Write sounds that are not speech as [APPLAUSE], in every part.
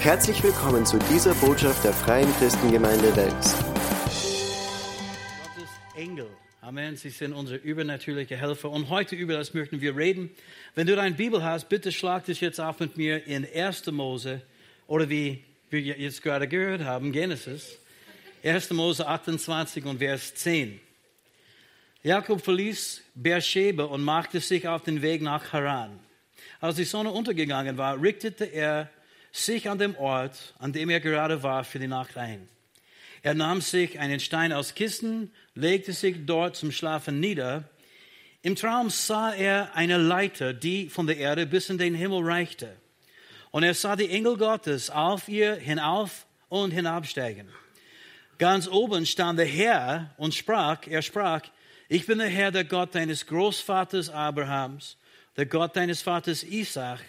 Herzlich willkommen zu dieser Botschaft der Freien Christengemeinde Wels. Gottes Engel. Amen. Sie sind unsere übernatürliche Helfer. Und heute über das möchten wir reden. Wenn du deine Bibel hast, bitte schlag dich jetzt auf mit mir in 1. Mose oder wie wir jetzt gerade gehört haben, Genesis. 1. Mose 28 und Vers 10. Jakob verließ Beersheba und machte sich auf den Weg nach Haran. Als die Sonne untergegangen war, richtete er sich an dem Ort, an dem er gerade war, für die Nacht ein. Er nahm sich einen Stein aus Kissen, legte sich dort zum Schlafen nieder. Im Traum sah er eine Leiter, die von der Erde bis in den Himmel reichte. Und er sah die Engel Gottes auf ihr hinauf und hinabsteigen. Ganz oben stand der Herr und sprach, er sprach, ich bin der Herr, der Gott deines Großvaters Abrahams, der Gott deines Vaters Isaac.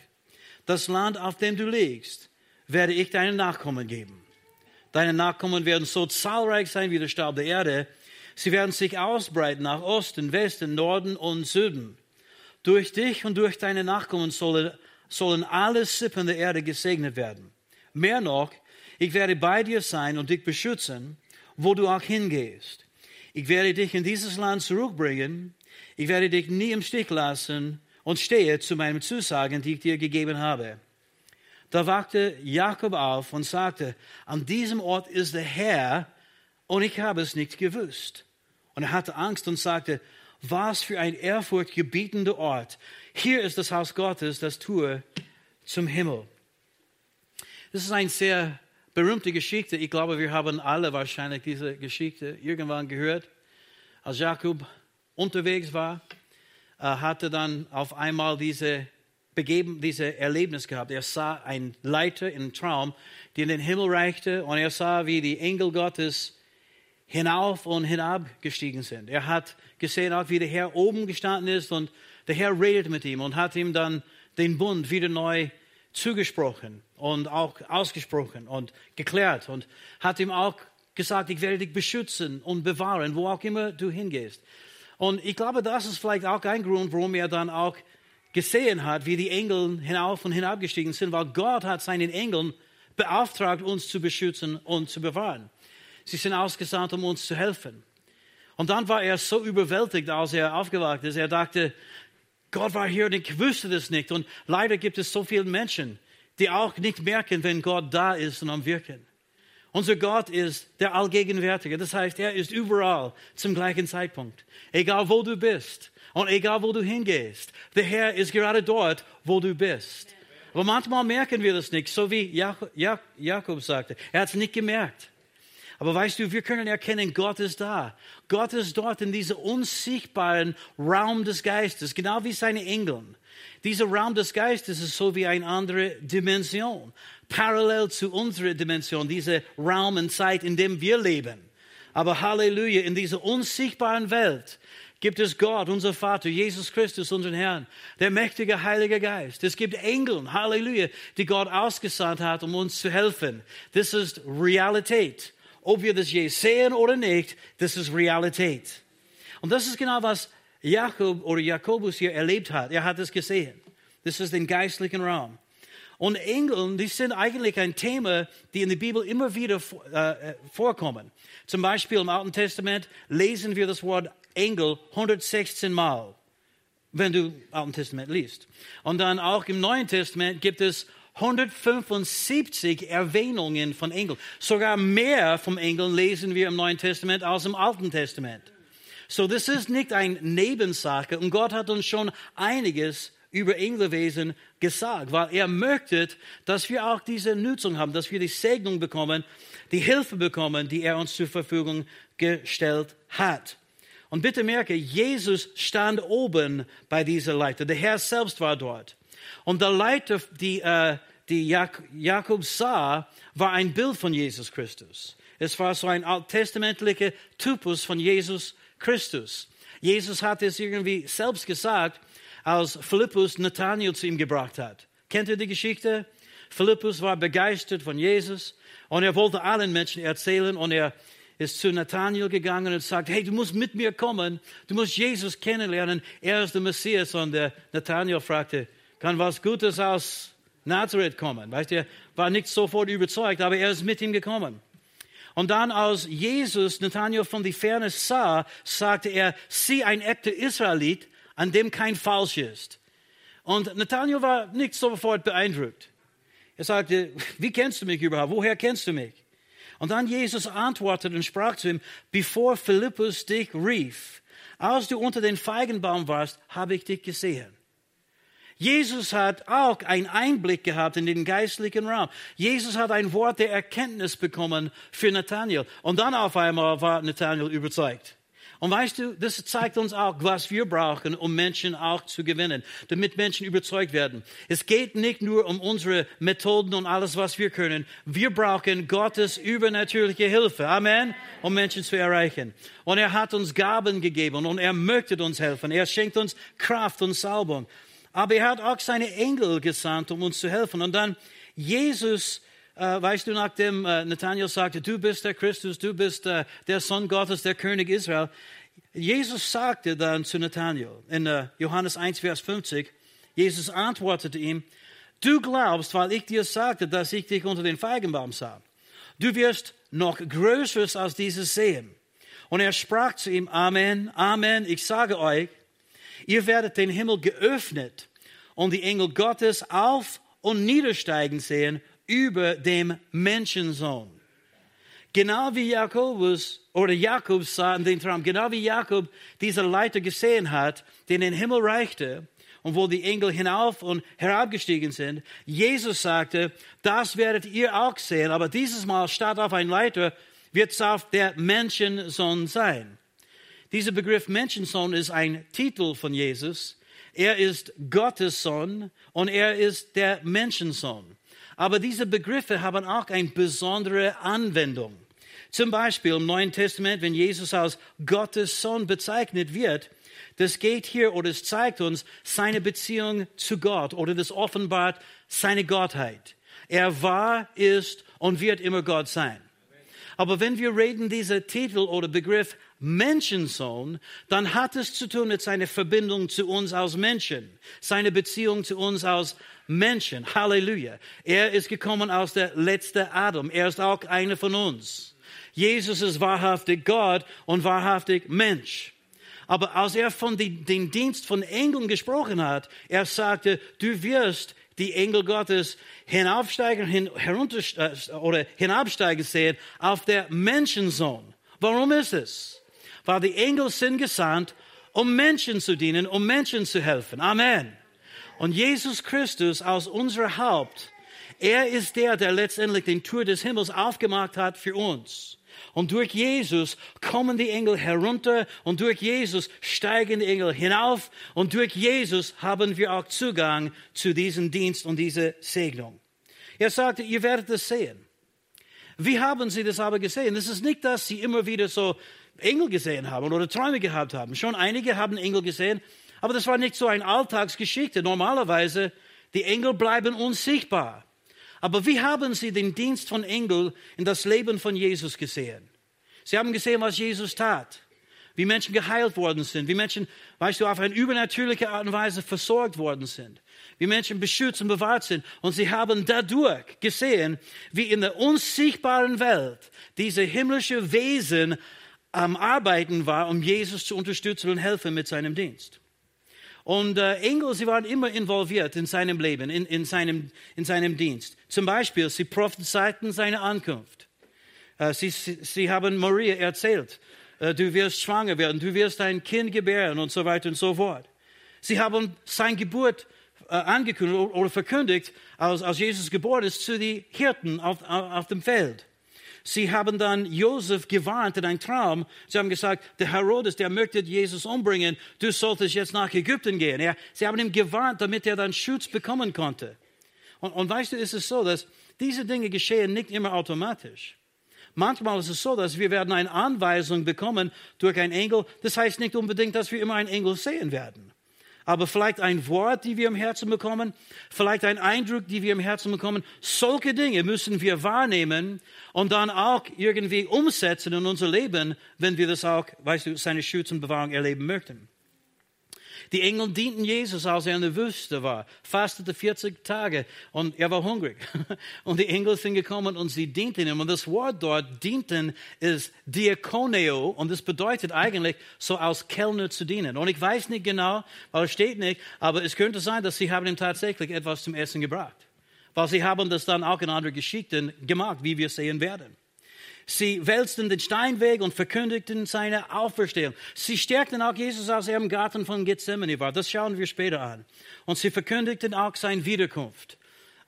Das Land, auf dem du liegst, werde ich deinen Nachkommen geben. Deine Nachkommen werden so zahlreich sein wie der Staub der Erde. Sie werden sich ausbreiten nach Osten, Westen, Norden und Süden. Durch dich und durch deine Nachkommen sollen, sollen alle Sippen der Erde gesegnet werden. Mehr noch, ich werde bei dir sein und dich beschützen, wo du auch hingehst. Ich werde dich in dieses Land zurückbringen. Ich werde dich nie im Stich lassen und stehe zu meinen Zusagen, die ich dir gegeben habe. Da wachte Jakob auf und sagte, an diesem Ort ist der Herr und ich habe es nicht gewusst. Und er hatte Angst und sagte, was für ein ehrfurchtgebietender Ort. Hier ist das Haus Gottes, das Tor zum Himmel. Das ist eine sehr berühmte Geschichte. Ich glaube, wir haben alle wahrscheinlich diese Geschichte irgendwann gehört. Als Jakob unterwegs war, hatte dann auf einmal diese begeben, diese Erlebnis gehabt. Er sah ein Leiter im Traum, die in den Himmel reichte, und er sah, wie die Engel Gottes hinauf und hinab gestiegen sind. Er hat gesehen, wie der Herr oben gestanden ist und der Herr redet mit ihm und hat ihm dann den Bund wieder neu zugesprochen und auch ausgesprochen und geklärt und hat ihm auch gesagt, ich werde dich beschützen und bewahren, wo auch immer du hingehst. Und ich glaube, das ist vielleicht auch ein Grund, warum er dann auch gesehen hat, wie die Engel hinauf und hinabgestiegen sind, weil Gott hat seinen Engeln beauftragt, uns zu beschützen und zu bewahren. Sie sind ausgesandt, um uns zu helfen. Und dann war er so überwältigt, als er aufgewacht ist. Er dachte, Gott war hier und ich wusste das nicht. Und leider gibt es so viele Menschen, die auch nicht merken, wenn Gott da ist und am Wirken. Unser Gott ist der Allgegenwärtige. Das heißt, er ist überall zum gleichen Zeitpunkt. Egal wo du bist und egal wo du hingehst. Der Herr ist gerade dort, wo du bist. Aber manchmal merken wir das nicht, so wie Jakob sagte. Er hat es nicht gemerkt. Aber weißt du, wir können erkennen, Gott ist da. Gott ist dort in diesem unsichtbaren Raum des Geistes, genau wie seine Engeln. Dieser Raum des Geistes ist so wie eine andere Dimension, parallel zu unserer Dimension, diese Raum und Zeit, in dem wir leben. Aber Halleluja, in dieser unsichtbaren Welt gibt es Gott, unser Vater, Jesus Christus, unseren Herrn, der mächtige Heilige Geist. Es gibt Engel, Halleluja, die Gott ausgesandt hat, um uns zu helfen. Das ist Realität. Ob wir das je sehen oder nicht, das ist Realität. Und das ist genau, was Jakob oder Jakobus hier erlebt hat. Er hat es gesehen. Das ist den geistlichen Raum. Und Engel, die sind eigentlich ein Thema, die in der Bibel immer wieder äh, vorkommen. Zum Beispiel im Alten Testament lesen wir das Wort Engel 116 Mal, wenn du Alten Testament liest. Und dann auch im Neuen Testament gibt es 175 Erwähnungen von Engeln. Sogar mehr vom Engeln lesen wir im Neuen Testament als im Alten Testament. So, das ist nicht eine Nebensache und Gott hat uns schon einiges über Engelwesen gesagt, weil er möchte, dass wir auch diese Nutzung haben, dass wir die Segnung bekommen, die Hilfe bekommen, die er uns zur Verfügung gestellt hat. Und bitte merke, Jesus stand oben bei dieser Leiter. Der Herr selbst war dort. Und der Leiter, die, äh, die Jak Jakob sah, war ein Bild von Jesus Christus. Es war so ein alttestamentlicher Typus von Jesus Christus. Jesus hat es irgendwie selbst gesagt, als Philippus Nathanael zu ihm gebracht hat. Kennt ihr die Geschichte? Philippus war begeistert von Jesus und er wollte allen Menschen erzählen und er ist zu Nathanael gegangen und sagt, hey, du musst mit mir kommen, du musst Jesus kennenlernen, er ist der Messias. Und der Nathanael fragte, kann was Gutes aus Nazareth kommen. Weißt du, er war nicht sofort überzeugt, aber er ist mit ihm gekommen. Und dann, als Jesus Nathanael von die Ferne sah, sagte er, sieh ein echter Israelit, an dem kein Falsch ist. Und Nathanael war nicht sofort beeindruckt. Er sagte, wie kennst du mich überhaupt? Woher kennst du mich? Und dann Jesus antwortete und sprach zu ihm, bevor Philippus dich rief, als du unter den Feigenbaum warst, habe ich dich gesehen. Jesus hat auch einen Einblick gehabt in den geistlichen Raum. Jesus hat ein Wort der Erkenntnis bekommen für Nathanael. Und dann auf einmal war Nathanael überzeugt. Und weißt du, das zeigt uns auch, was wir brauchen, um Menschen auch zu gewinnen, damit Menschen überzeugt werden. Es geht nicht nur um unsere Methoden und alles, was wir können. Wir brauchen Gottes übernatürliche Hilfe. Amen. Um Menschen zu erreichen. Und er hat uns Gaben gegeben und er möchte uns helfen. Er schenkt uns Kraft und Salbung. Aber er hat auch seine Engel gesandt, um uns zu helfen. Und dann Jesus äh, weißt du, nachdem äh, Nathanael sagte, du bist der Christus, du bist äh, der Sohn Gottes, der König Israel, Jesus sagte dann zu Nathanael in äh, Johannes 1, Vers 50, Jesus antwortete ihm, du glaubst, weil ich dir sagte, dass ich dich unter den Feigenbaum sah. Du wirst noch Größeres als dieses sehen. Und er sprach zu ihm, Amen, Amen, ich sage euch, ihr werdet den Himmel geöffnet und die Engel Gottes auf und niedersteigen sehen über dem Menschensohn. Genau wie Jakobus oder Jakob sah in den Traum, genau wie Jakob diese Leiter gesehen hat, die in den Himmel reichte und wo die Engel hinauf und herabgestiegen sind. Jesus sagte, das werdet ihr auch sehen, aber dieses Mal statt auf ein Leiter wird es auf der Menschensohn sein. Dieser Begriff Menschensohn ist ein Titel von Jesus. Er ist Gottes Sohn und er ist der Menschensohn. Aber diese Begriffe haben auch eine besondere Anwendung. Zum Beispiel im Neuen Testament, wenn Jesus als Gottes Sohn bezeichnet wird, das geht hier oder es zeigt uns seine Beziehung zu Gott oder das offenbart seine Gottheit. Er war, ist und wird immer Gott sein. Aber wenn wir reden, dieser Titel oder Begriff Menschensohn, dann hat es zu tun mit seiner Verbindung zu uns als Menschen, seine Beziehung zu uns als Menschen. Halleluja. Er ist gekommen aus der letzte Adam. Er ist auch einer von uns. Jesus ist wahrhaftig Gott und wahrhaftig Mensch. Aber als er von dem Dienst von Engeln gesprochen hat, er sagte, du wirst die Engel Gottes hinaufsteigen, hin, herunter, äh, oder hinabsteigen sehen auf der Menschensohn. Warum ist es? Weil die Engel sind gesandt, um Menschen zu dienen, um Menschen zu helfen. Amen. Und Jesus Christus als unser Haupt, er ist der, der letztendlich den Tür des Himmels aufgemacht hat für uns. Und durch Jesus kommen die Engel herunter und durch Jesus steigen die Engel hinauf und durch Jesus haben wir auch Zugang zu diesem Dienst und dieser Segnung. Er sagte, ihr werdet es sehen. Wie haben sie das aber gesehen? Es ist nicht, dass sie immer wieder so Engel gesehen haben oder Träume gehabt haben. Schon einige haben Engel gesehen, aber das war nicht so eine Alltagsgeschichte. Normalerweise, die Engel bleiben unsichtbar. Aber wie haben sie den Dienst von Engeln in das Leben von Jesus gesehen? Sie haben gesehen, was Jesus tat. Wie Menschen geheilt worden sind. Wie Menschen, weißt du, auf eine übernatürliche Art und Weise versorgt worden sind. Wie Menschen beschützt und bewahrt sind. Und sie haben dadurch gesehen, wie in der unsichtbaren Welt diese himmlische Wesen am Arbeiten war, um Jesus zu unterstützen und helfen mit seinem Dienst. Und äh, Engel, sie waren immer involviert in seinem Leben, in, in, seinem, in seinem Dienst. Zum Beispiel, sie prophezeiten seine Ankunft. Äh, sie, sie, sie, haben Maria erzählt, äh, du wirst schwanger werden, du wirst ein Kind gebären und so weiter und so fort. Sie haben seine Geburt äh, angekündigt oder verkündigt, als, als Jesus geboren ist, zu den Hirten auf, auf, auf dem Feld. Sie haben dann Josef gewarnt in einem Traum. Sie haben gesagt, der Herodes, der möchte Jesus umbringen. Du solltest jetzt nach Ägypten gehen. Ja, sie haben ihm gewarnt, damit er dann Schutz bekommen konnte. Und, und weißt du, ist es so, dass diese Dinge geschehen nicht immer automatisch. Manchmal ist es so, dass wir werden eine Anweisung bekommen durch einen Engel. Das heißt nicht unbedingt, dass wir immer einen Engel sehen werden aber vielleicht ein Wort, die wir im Herzen bekommen, vielleicht ein Eindruck, die wir im Herzen bekommen. Solche Dinge müssen wir wahrnehmen und dann auch irgendwie umsetzen in unser Leben, wenn wir das auch, weißt du, seine Schutz und Bewahrung erleben möchten. Die Engel dienten Jesus, als er in der Wüste war, fastete 40 Tage und er war hungrig. [LAUGHS] Und die Engel sind gekommen und sie dienten ihm. Und das Wort dort, dienten, ist diakoneo und das bedeutet eigentlich, so als Kellner zu dienen. Und ich weiß nicht genau, weil es steht nicht, aber es könnte sein, dass sie haben ihm tatsächlich etwas zum Essen gebracht. Weil sie haben das dann auch in anderen Geschichten gemacht, wie wir sehen werden. Sie wälzten den Stein weg und verkündigten seine Auferstehung. Sie stärkten auch Jesus, als er im Garten von Gethsemane war. Das schauen wir später an. Und sie verkündigten auch seine Wiederkunft.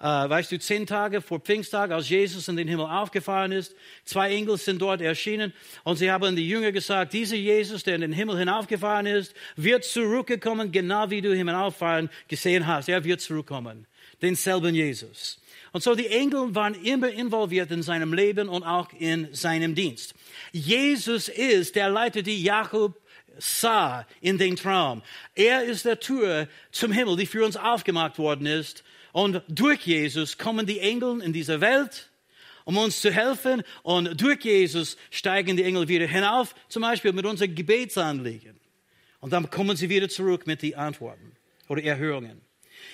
Äh, weißt du, zehn Tage vor Pfingsttag, als Jesus in den Himmel aufgefahren ist, zwei Engel sind dort erschienen und sie haben die Jünger gesagt, dieser Jesus, der in den Himmel hinaufgefahren ist, wird zurückgekommen, genau wie du hinauffahren gesehen hast. Er wird zurückkommen. Denselben Jesus. Und so die Engel waren immer involviert in seinem Leben und auch in seinem Dienst. Jesus ist der Leiter, die Jakob sah in den Traum. Er ist der Tür zum Himmel, die für uns aufgemacht worden ist. Und durch Jesus kommen die Engel in diese Welt, um uns zu helfen. Und durch Jesus steigen die Engel wieder hinauf, zum Beispiel mit unseren Gebetsanliegen. Und dann kommen sie wieder zurück mit den Antworten oder Erhörungen.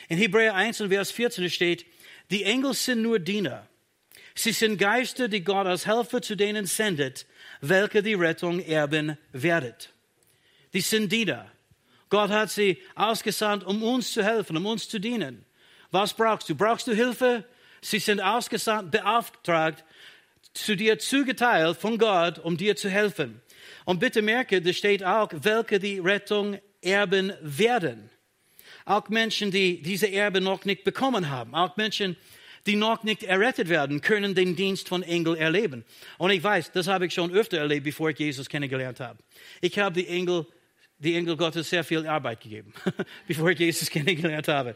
In Hebräer 1 Vers 14 steht, die Engel sind nur Diener. Sie sind Geister, die Gott als Helfer zu denen sendet, welche die Rettung erben werdet. Die sind Diener. Gott hat sie ausgesandt, um uns zu helfen, um uns zu dienen. Was brauchst du? Brauchst du Hilfe? Sie sind ausgesandt, beauftragt, zu dir zugeteilt von Gott, um dir zu helfen. Und bitte merke, da steht auch, welche die Rettung erben werden. Auch Menschen, die diese Erbe noch nicht bekommen haben, auch Menschen, die noch nicht errettet werden, können den Dienst von Engel erleben. Und ich weiß, das habe ich schon öfter erlebt, bevor ich Jesus kennengelernt habe. Ich habe die Engel, die Engel Gottes sehr viel Arbeit gegeben, [LAUGHS] bevor ich Jesus kennengelernt habe.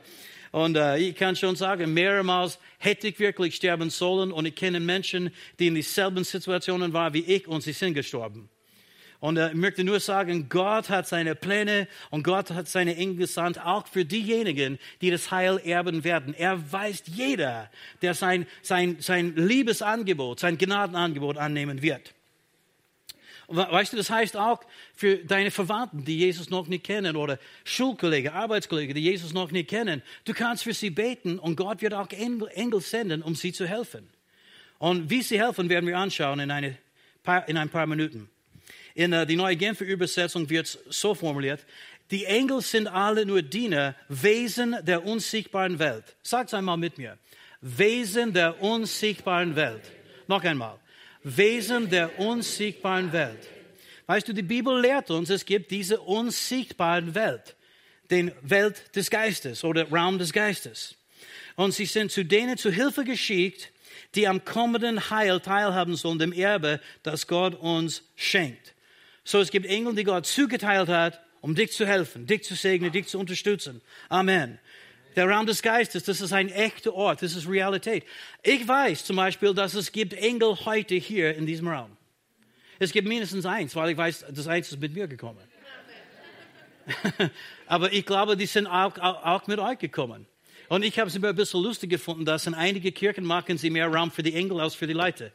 Und äh, ich kann schon sagen, mehrmals hätte ich wirklich sterben sollen. Und ich kenne Menschen, die in dieselben Situationen waren wie ich und sie sind gestorben. Und äh, ich möchte nur sagen, Gott hat seine Pläne und Gott hat seine Engel gesandt, auch für diejenigen, die das Heil erben werden. Er weiß jeder, der sein, sein, sein Liebesangebot, sein Gnadenangebot annehmen wird. Weißt du, das heißt auch für deine Verwandten, die Jesus noch nicht kennen, oder Schulkollegen, Arbeitskollegen, die Jesus noch nicht kennen. Du kannst für sie beten und Gott wird auch Engel, Engel senden, um sie zu helfen. Und wie sie helfen, werden wir anschauen in, eine in ein paar Minuten. In uh, die neue Genfer Übersetzung wird es so formuliert. Die Engel sind alle nur Diener, Wesen der unsichtbaren Welt. Sagt einmal mit mir. Wesen der unsichtbaren Welt. Noch einmal. Wesen der unsichtbaren Welt. Weißt du, die Bibel lehrt uns, es gibt diese unsichtbare Welt, den Welt des Geistes oder Raum des Geistes. Und sie sind zu denen zu Hilfe geschickt, die am kommenden Heil teilhaben sollen, dem Erbe, das Gott uns schenkt. So, es gibt Engel, die Gott zugeteilt hat, um dich zu helfen, dich zu segnen, dich zu unterstützen. Amen. Der Raum des Geistes, das ist ein echter Ort, das ist Realität. Ich weiß zum Beispiel, dass es gibt Engel heute hier in diesem Raum. Es gibt mindestens eins, weil ich weiß, das eins ist mit mir gekommen. [LAUGHS] Aber ich glaube, die sind auch, auch, auch mit euch gekommen. Und ich habe es immer ein bisschen lustig gefunden, dass in einigen Kirchen machen sie mehr Raum für die Engel als für die Leute.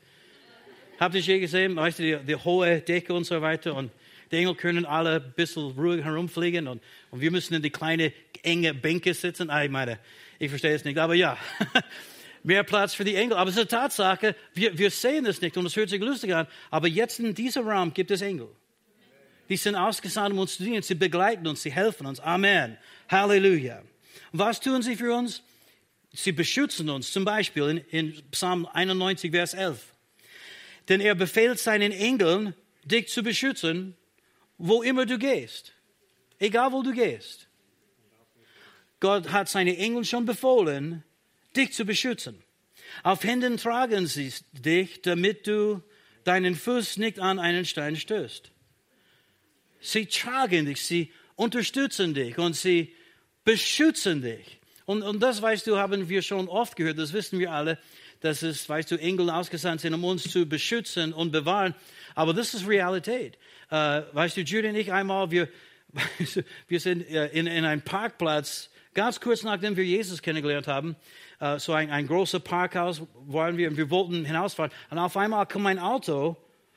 Habt ihr je gesehen? Weißt du, die, die, hohe Decke und so weiter. Und die Engel können alle ein bisschen ruhig herumfliegen. Und, und wir müssen in die kleine, enge Bänke sitzen. Ah, ich meine, ich verstehe es nicht. Aber ja, [LAUGHS] mehr Platz für die Engel. Aber es ist eine Tatsache, wir, wir sehen es nicht. Und es hört sich lustig an. Aber jetzt in diesem Raum gibt es Engel. Die sind ausgesandt, um uns zu dienen. Sie begleiten uns, sie helfen uns. Amen. Halleluja. Was tun sie für uns? Sie beschützen uns. Zum Beispiel in, in Psalm 91, Vers 11. Denn er befehlt seinen Engeln, dich zu beschützen, wo immer du gehst. Egal wo du gehst. Gott hat seine Engel schon befohlen, dich zu beschützen. Auf Händen tragen sie dich, damit du deinen Fuß nicht an einen Stein stößt. Sie tragen dich, sie unterstützen dich und sie beschützen dich. Und, und das, weißt du, haben wir schon oft gehört, das wissen wir alle dass es, weißt du, Engel ausgesandt sind, um uns zu beschützen und bewahren. Aber das ist Realität. Äh, weißt du, Judy und ich einmal, wir, [LAUGHS] wir sind äh, in, in einem Parkplatz, ganz kurz nachdem wir Jesus kennengelernt haben, äh, so ein, ein großes Parkhaus waren wir und wir wollten hinausfahren. Und auf einmal kam ein Auto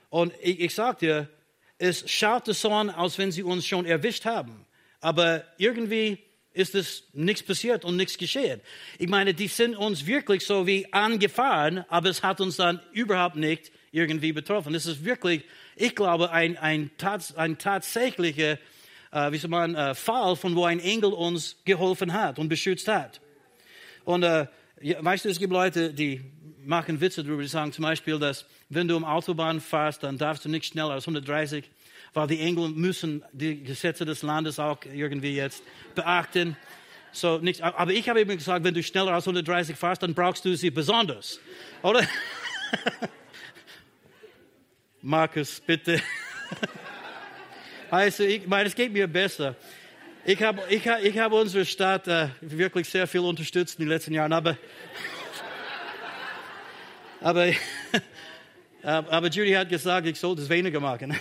und ich, ich sagte, es schaute so an, als wenn sie uns schon erwischt haben. aber irgendwie ist es nichts passiert und nichts geschehen. Ich meine, die sind uns wirklich so wie angefahren, aber es hat uns dann überhaupt nicht irgendwie betroffen. Es ist wirklich, ich glaube, ein, ein, tats, ein tatsächlicher äh, wie soll man, äh, Fall, von wo ein Engel uns geholfen hat und beschützt hat. Und äh, weißt du, es gibt Leute, die machen Witze darüber, die sagen zum Beispiel, dass wenn du um Autobahn fährst, dann darfst du nicht schneller als 130 weil die Engel müssen die Gesetze des Landes auch irgendwie jetzt beachten. So, nicht, aber ich habe eben gesagt, wenn du schneller als 130 fährst, dann brauchst du sie besonders. Oder? [LAUGHS] Markus, bitte. [LAUGHS] also, ich meine, es geht mir besser. Ich habe ich hab, ich hab unsere Stadt äh, wirklich sehr viel unterstützt in den letzten Jahren, aber, [LAUGHS] aber, aber Judy hat gesagt, ich sollte es weniger machen.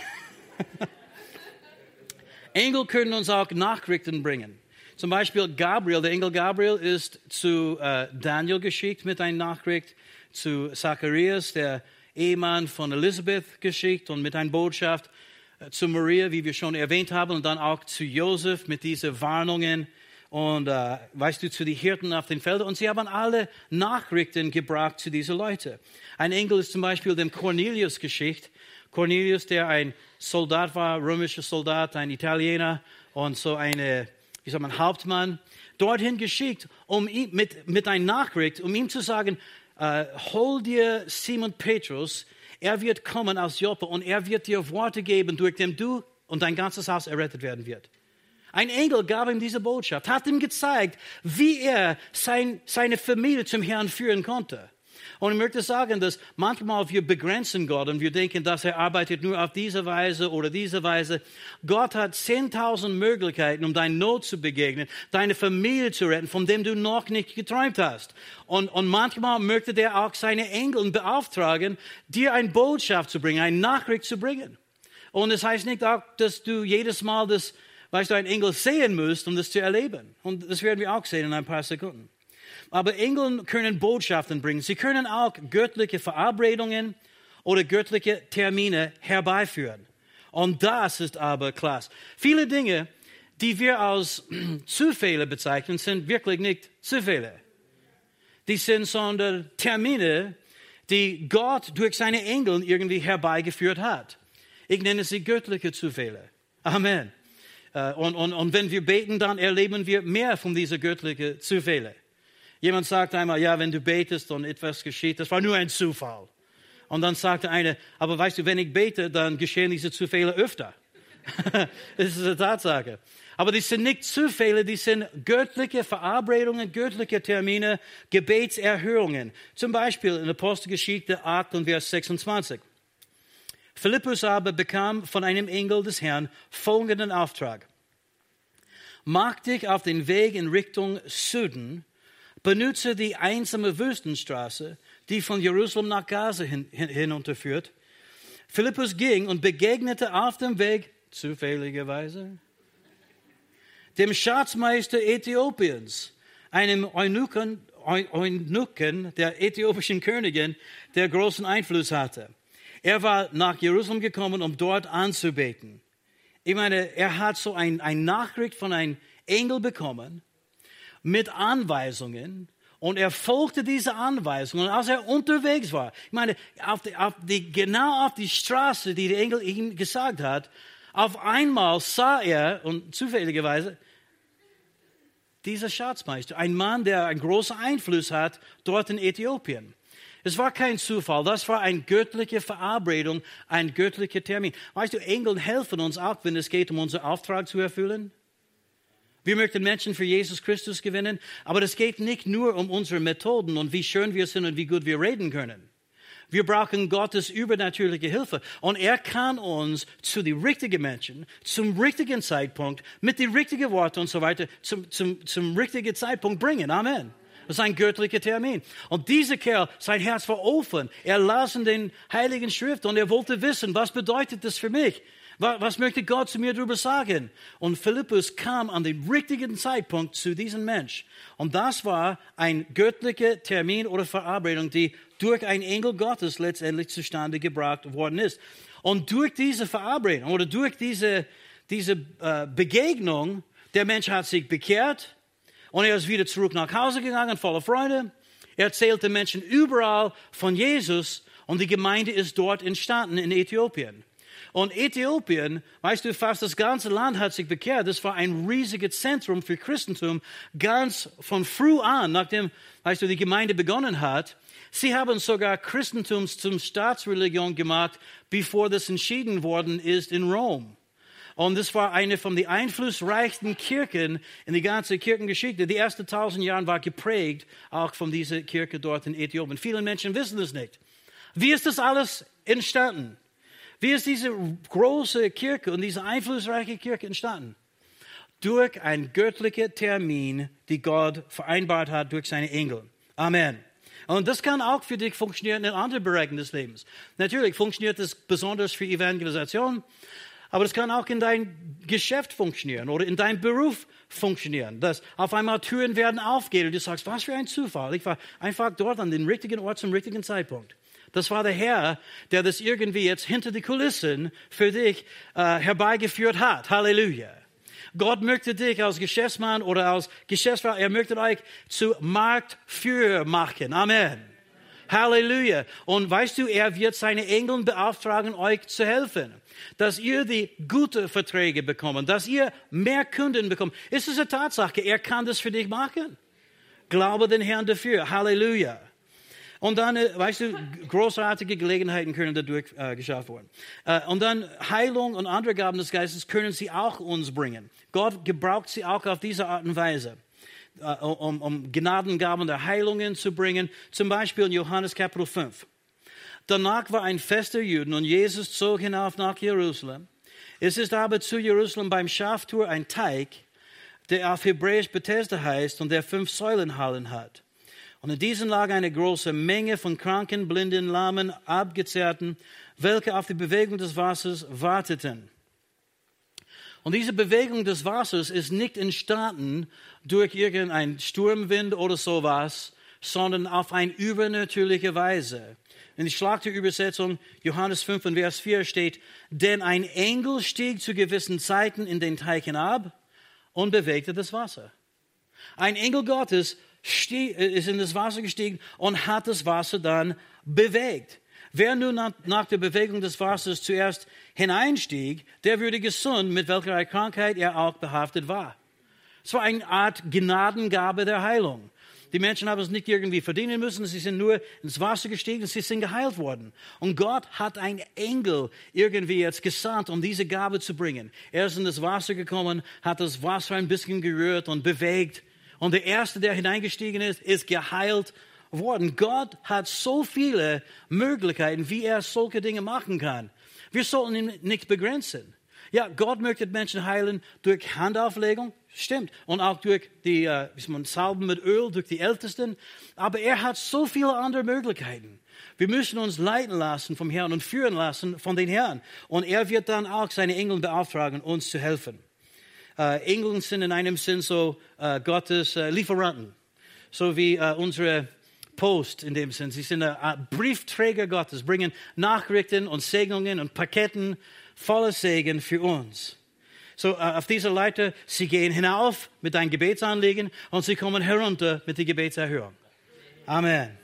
[LAUGHS] Engel können uns auch Nachrichten bringen. Zum Beispiel Gabriel, der Engel Gabriel ist zu äh, Daniel geschickt mit einer Nachricht, zu Zacharias, der Ehemann von Elisabeth, geschickt und mit einer Botschaft, äh, zu Maria, wie wir schon erwähnt haben, und dann auch zu Josef mit diesen Warnungen und, äh, weißt du, zu den Hirten auf den Feldern. Und sie haben alle Nachrichten gebracht zu diesen Leuten. Ein Engel ist zum Beispiel dem Cornelius geschickt. Cornelius, der ein Soldat war, römischer Soldat, ein Italiener und so eine, wie sagt man, Hauptmann, dorthin geschickt, um ihm, mit, mit einer Nachricht, um ihm zu sagen, äh, hol dir Simon Petrus, er wird kommen aus Joppe und er wird dir Worte geben, durch den du und dein ganzes Haus errettet werden wird. Ein Engel gab ihm diese Botschaft, hat ihm gezeigt, wie er sein, seine Familie zum Herrn führen konnte. Und ich möchte sagen, dass manchmal wir begrenzen Gott und wir denken, dass er arbeitet nur auf diese Weise oder diese Weise. Gott hat 10.000 Möglichkeiten, um deine Not zu begegnen, deine Familie zu retten, von dem du noch nicht geträumt hast. Und, und manchmal möchte er auch seine Engel beauftragen, dir eine Botschaft zu bringen, eine Nachricht zu bringen. Und es das heißt nicht auch, dass du jedes Mal das, weißt du, ein Engel sehen musst, um das zu erleben. Und das werden wir auch sehen in ein paar Sekunden. Aber Engel können Botschaften bringen. Sie können auch göttliche Verabredungen oder göttliche Termine herbeiführen. Und das ist aber klasse. Viele Dinge, die wir als [CLEARS THROAT] Zufälle bezeichnen, sind wirklich nicht Zufälle. Die sind sondern Termine, die Gott durch seine Engel irgendwie herbeigeführt hat. Ich nenne sie göttliche Zufälle. Amen. Äh, und, und, und wenn wir beten, dann erleben wir mehr von diesen göttlichen Zufällen. Jemand sagte einmal, ja, wenn du betest und etwas geschieht, das war nur ein Zufall. Und dann sagte einer, aber weißt du, wenn ich bete, dann geschehen diese Zufälle öfter. [LAUGHS] das ist eine Tatsache. Aber die sind nicht Zufälle, die sind göttliche Verabredungen, göttliche Termine, Gebetserhörungen. Zum Beispiel in Apostelgeschichte 8 und Vers 26. Philippus aber bekam von einem Engel des Herrn folgenden Auftrag. Mach dich auf den Weg in Richtung Süden Benutze die einsame Wüstenstraße, die von Jerusalem nach Gaza hin, hin, hinunterführt. Philippus ging und begegnete auf dem Weg, zufälligerweise, dem Schatzmeister Äthiopiens, einem Eunuchen, Eunuchen der äthiopischen Königin, der großen Einfluss hatte. Er war nach Jerusalem gekommen, um dort anzubeten. Ich meine, er hat so eine ein Nachricht von einem Engel bekommen mit Anweisungen und er folgte diese Anweisungen. Und als er unterwegs war, ich meine, auf die, auf die, genau auf die Straße, die der Engel ihm gesagt hat, auf einmal sah er, und zufälligerweise, dieser Schatzmeister, ein Mann, der einen großen Einfluss hat dort in Äthiopien. Es war kein Zufall, das war eine göttliche Verabredung, ein göttlicher Termin. Weißt du, Engel helfen uns auch, wenn es geht, um unseren Auftrag zu erfüllen. Wir möchten Menschen für Jesus Christus gewinnen, aber es geht nicht nur um unsere Methoden und wie schön wir sind und wie gut wir reden können. Wir brauchen Gottes übernatürliche Hilfe und er kann uns zu den richtigen Menschen, zum richtigen Zeitpunkt, mit den richtigen Worten und so weiter, zum, zum, zum richtigen Zeitpunkt bringen. Amen. Das ist ein göttlicher Termin. Und dieser Kerl, sein Herz war offen. Er las in den Heiligen Schrift und er wollte wissen, was bedeutet das für mich? Was möchte Gott zu mir darüber sagen? Und Philippus kam an den richtigen Zeitpunkt zu diesem Mensch. Und das war ein göttlicher Termin oder Verabredung, die durch einen Engel Gottes letztendlich zustande gebracht worden ist. Und durch diese Verabredung oder durch diese, diese äh, Begegnung Der Mensch hat sich bekehrt und er ist wieder zurück nach Hause gegangen, voller Freude. Er erzählte Menschen überall von Jesus und die Gemeinde ist dort entstanden in Äthiopien. Und Äthiopien, weißt du, fast das ganze Land hat sich bekehrt. Das war ein riesiges Zentrum für Christentum, ganz von früh an, nachdem, weißt du, die Gemeinde begonnen hat. Sie haben sogar Christentum zum Staatsreligion gemacht, bevor das entschieden worden ist in Rom. Und das war eine von den einflussreichsten Kirchen in die ganze Kirchengeschichte. Die ersten tausend Jahre war geprägt auch von dieser Kirche dort in Äthiopien. Viele Menschen wissen das nicht. Wie ist das alles entstanden? Wie ist diese große Kirche und diese einflussreiche Kirche entstanden? Durch einen göttlichen Termin, die Gott vereinbart hat durch seine Engel. Amen. Und das kann auch für dich funktionieren in anderen Bereichen des Lebens. Natürlich funktioniert das besonders für Evangelisation, aber das kann auch in dein Geschäft funktionieren oder in deinem Beruf funktionieren. Dass auf einmal Türen werden aufgehen und du sagst, was für ein Zufall. Ich war einfach dort an den richtigen Ort zum richtigen Zeitpunkt. Das war der Herr, der das irgendwie jetzt hinter die Kulissen für dich äh, herbeigeführt hat. Halleluja. Gott möchte dich als Geschäftsmann oder als Geschäftsfrau, er möchte euch zu Marktführer machen. Amen. Halleluja. Und weißt du, er wird seine Engel beauftragen, euch zu helfen. Dass ihr die gute Verträge bekommt, dass ihr mehr Kunden bekommt. Ist es eine Tatsache, er kann das für dich machen. Glaube den Herrn dafür. Halleluja. Und dann, äh, weißt du, großartige Gelegenheiten können dadurch äh, geschafft werden. Äh, und dann Heilung und andere Gaben des Geistes können sie auch uns bringen. Gott gebraucht sie auch auf diese Art und Weise. Äh, um, um Gnadengaben der Heilungen zu bringen, zum Beispiel in Johannes Kapitel 5. Danach war ein Fest der Juden und Jesus zog hinauf nach Jerusalem. Es ist aber zu Jerusalem beim Schaftour ein Teig, der auf Hebräisch Bethesda heißt und der fünf Säulenhallen hat. Und in diesen lag eine große Menge von Kranken, Blinden, Lahmen, Abgezerrten, welche auf die Bewegung des Wassers warteten. Und diese Bewegung des Wassers ist nicht entstanden durch irgendeinen Sturmwind oder sowas, sondern auf eine übernatürliche Weise. In der Schlachterübersetzung Johannes 5 und Vers 4 steht, denn ein Engel stieg zu gewissen Zeiten in den Teich hinab und bewegte das Wasser. Ein Engel Gottes ist in das Wasser gestiegen und hat das Wasser dann bewegt. Wer nun nach der Bewegung des Wassers zuerst hineinstieg, der würde gesund, mit welcher Krankheit er auch behaftet war. Es war eine Art Gnadengabe der Heilung. Die Menschen haben es nicht irgendwie verdienen müssen, sie sind nur ins Wasser gestiegen und sie sind geheilt worden. Und Gott hat einen Engel irgendwie jetzt gesandt, um diese Gabe zu bringen. Er ist in das Wasser gekommen, hat das Wasser ein bisschen gerührt und bewegt. Und der Erste, der hineingestiegen ist, ist geheilt worden. Gott hat so viele Möglichkeiten, wie er solche Dinge machen kann. Wir sollten ihn nicht begrenzen. Ja, Gott möchte Menschen heilen durch Handauflegung, stimmt, und auch durch die, äh, wie man Salben mit Öl, durch die Ältesten. Aber er hat so viele andere Möglichkeiten. Wir müssen uns leiten lassen vom Herrn und führen lassen von den Herrn. Und er wird dann auch seine Engel beauftragen, uns zu helfen. Äh, Engel sind in einem Sinn so äh, Gottes äh, Lieferanten, so wie äh, unsere Post in dem Sinn. Sie sind ein Briefträger Gottes, bringen Nachrichten und Segnungen und Paketen voller Segen für uns. So, äh, auf dieser Leiter, sie gehen hinauf mit deinem Gebetsanliegen und sie kommen herunter mit der Gebetserhörung. Amen.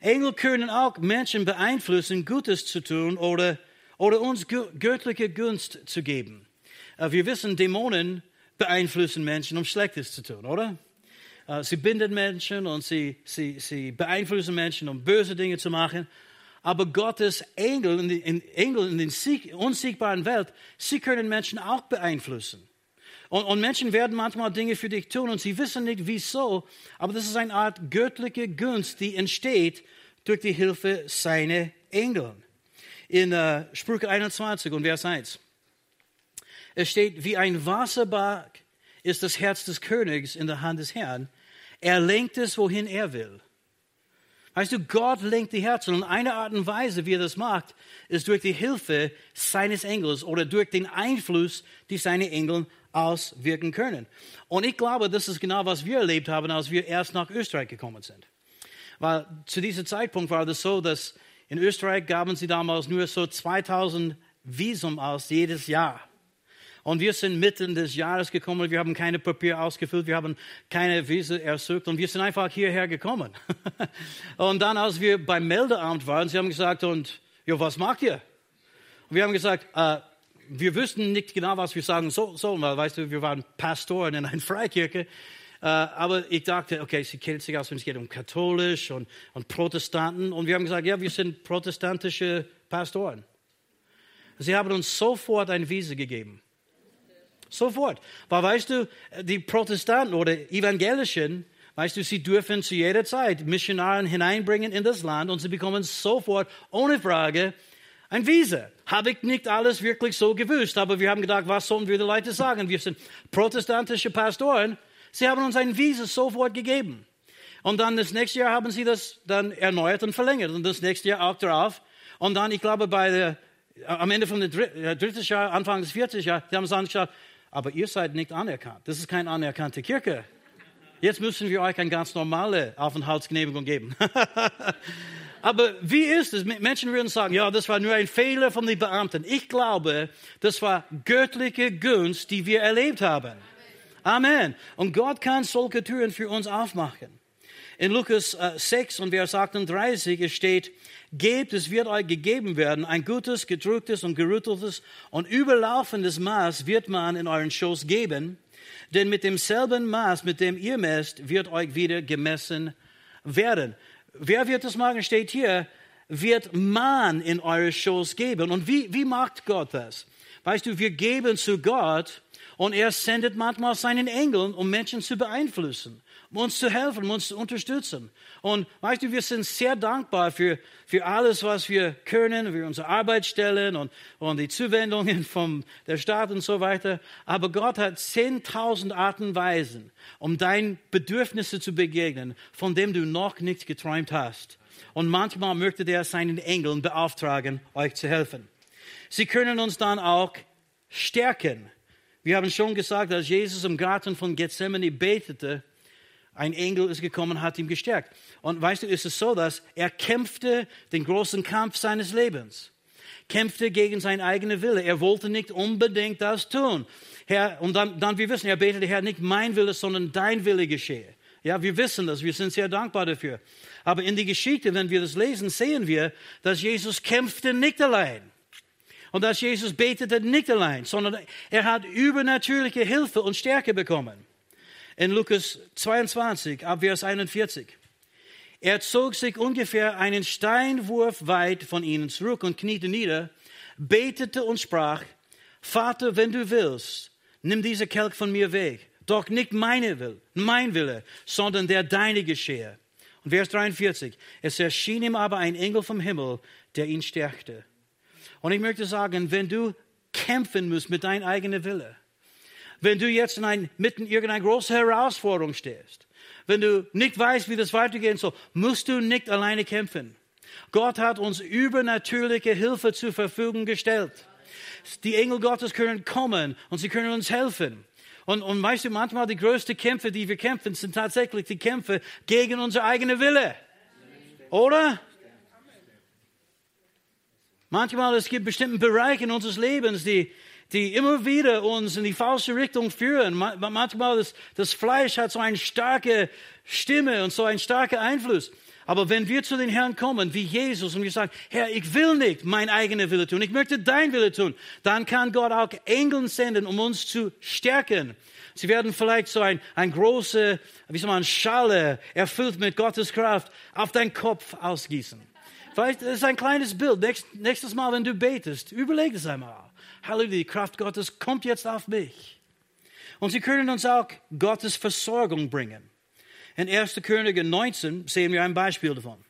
Engel können auch Menschen beeinflussen, Gutes zu tun oder, oder uns göttliche Gunst zu geben. Äh, wir wissen, Dämonen beeinflussen Menschen, um Schlechtes zu tun, oder? Äh, sie binden Menschen und sie, sie, sie beeinflussen Menschen, um böse Dinge zu machen. Aber Gottes Engel in, in, Engel in der unsiegbaren Welt, sie können Menschen auch beeinflussen. Und, und, Menschen werden manchmal Dinge für dich tun und sie wissen nicht wieso, aber das ist eine Art göttliche Gunst, die entsteht durch die Hilfe seiner Engel. In uh, Sprüche 21 und Vers 1. Es steht, wie ein Wasserbach ist das Herz des Königs in der Hand des Herrn. Er lenkt es, wohin er will. Weißt du, Gott lenkt die Herzen und eine Art und Weise, wie er das macht, ist durch die Hilfe seines Engels oder durch den Einfluss, die seine Engel auswirken können. Und ich glaube, das ist genau, was wir erlebt haben, als wir erst nach Österreich gekommen sind. Weil zu diesem Zeitpunkt war das so, dass in Österreich gaben sie damals nur so 2000 Visum aus jedes Jahr. Und wir sind mitten des Jahres gekommen, wir haben keine Papier ausgefüllt, wir haben keine Visa ersucht und wir sind einfach hierher gekommen. [LAUGHS] und dann, als wir beim Meldeamt waren, sie haben gesagt, und, ja, was macht ihr? Und wir haben gesagt, äh, wir wüssten nicht genau, was wir sagen sollen, weil, weißt du, wir waren Pastoren in einer [LAUGHS] Freikirche. Äh, aber ich dachte, okay, sie kennt sich aus, wenn es geht um katholisch und, und Protestanten. Und wir haben gesagt, ja, wir sind protestantische Pastoren. Sie haben uns sofort ein Visa gegeben. Sofort. Weil, weißt du, die Protestanten oder Evangelischen, weißt du, sie dürfen zu jeder Zeit Missionaren hineinbringen in das Land und sie bekommen sofort, ohne Frage, ein Visa. Habe ich nicht alles wirklich so gewusst, aber wir haben gedacht, was sollen wir den Leuten sagen? Wir sind protestantische Pastoren. Sie haben uns ein Visa sofort gegeben. Und dann das nächste Jahr haben sie das dann erneuert und verlängert. Und das nächste Jahr auch drauf. Und dann, ich glaube, bei der, am Ende von dem dritten Jahr, Anfang des vierten Jahres, die haben es angeschaut, aber ihr seid nicht anerkannt. Das ist keine anerkannte Kirche. Jetzt müssen wir euch eine ganz normale Aufenthaltsgenehmigung geben. [LAUGHS] aber wie ist es? Menschen würden sagen, ja, das war nur ein Fehler von den Beamten. Ich glaube, das war göttliche Gunst, die wir erlebt haben. Amen. Und Gott kann solche Türen für uns aufmachen. In Lukas 6 äh, und Vers 38 steht, Gebt, es wird euch gegeben werden, ein gutes, gedrücktes und gerütteltes und überlaufendes Maß wird man in euren Schoß geben, denn mit demselben Maß, mit dem ihr messt, wird euch wieder gemessen werden. Wer wird das machen? Steht hier, wird man in eure Schoß geben. Und wie, wie macht Gott das? Weißt du, wir geben zu Gott und er sendet manchmal seinen Engeln, um Menschen zu beeinflussen uns zu helfen, uns zu unterstützen. Und weißt du, wir sind sehr dankbar für, für alles, was wir können, für unsere Arbeitsstellen und, und die Zuwendungen [LAUGHS] von der Stadt und so weiter. Aber Gott hat 10.000 Arten und Weisen, um deinen Bedürfnissen zu begegnen, von dem du noch nicht geträumt hast. Und manchmal möchte er seinen Engeln beauftragen, euch zu helfen. Sie können uns dann auch stärken. Wir haben schon gesagt, als Jesus im Garten von Gethsemane betete, ein Engel ist gekommen, hat ihn gestärkt. Und weißt du, ist es so, dass er kämpfte den großen Kampf seines Lebens. Kämpfte gegen seinen eigenen Wille. Er wollte nicht unbedingt das tun. Herr, und dann, dann wir wissen, er betete, Herr, nicht mein Wille, sondern dein Wille geschehe. Ja, wir wissen das. Wir sind sehr dankbar dafür. Aber in die Geschichte, wenn wir das lesen, sehen wir, dass Jesus kämpfte nicht allein. Und dass Jesus betete nicht allein, sondern er hat übernatürliche Hilfe und Stärke bekommen in Lukas 22, ab Vers 41. Er zog sich ungefähr einen Steinwurf weit von ihnen zurück und kniete nieder, betete und sprach, Vater, wenn du willst, nimm diese Kelch von mir weg. Doch nicht meine Will, mein Wille, sondern der deine geschehe. Und Vers 43. Es erschien ihm aber ein Engel vom Himmel, der ihn stärkte. Und ich möchte sagen, wenn du kämpfen musst mit deinem eigenen Wille, wenn du jetzt in ein, mitten irgendeiner großen Herausforderung stehst, wenn du nicht weißt, wie das weitergehen soll, musst du nicht alleine kämpfen. Gott hat uns übernatürliche Hilfe zur Verfügung gestellt. Die Engel Gottes können kommen und sie können uns helfen. Und, und weißt du, manchmal die größten Kämpfe, die wir kämpfen, sind tatsächlich die Kämpfe gegen unsere eigene Wille. Oder? Manchmal es gibt bestimmte Bereiche in unseres Lebens, die, die immer wieder uns in die falsche Richtung führen. Manchmal das, das Fleisch hat so eine starke Stimme und so einen starken Einfluss. Aber wenn wir zu den Herrn kommen, wie Jesus, und wir sagen, Herr, ich will nicht mein eigener Wille tun, ich möchte dein Wille tun, dann kann Gott auch Engel senden, um uns zu stärken. Sie werden vielleicht so ein, ein große, wie soll man, Schale erfüllt mit Gottes Kraft auf deinen Kopf ausgießen. Vielleicht ist ein kleines Bild. nächstes Mal, wenn du betest, überleg es einmal. Halleluja, die Kraft Gottes kommt jetzt auf mich. Und sie können uns auch Gottes Versorgung bringen. In 1. Könige 19 sehen wir ein Beispiel davon.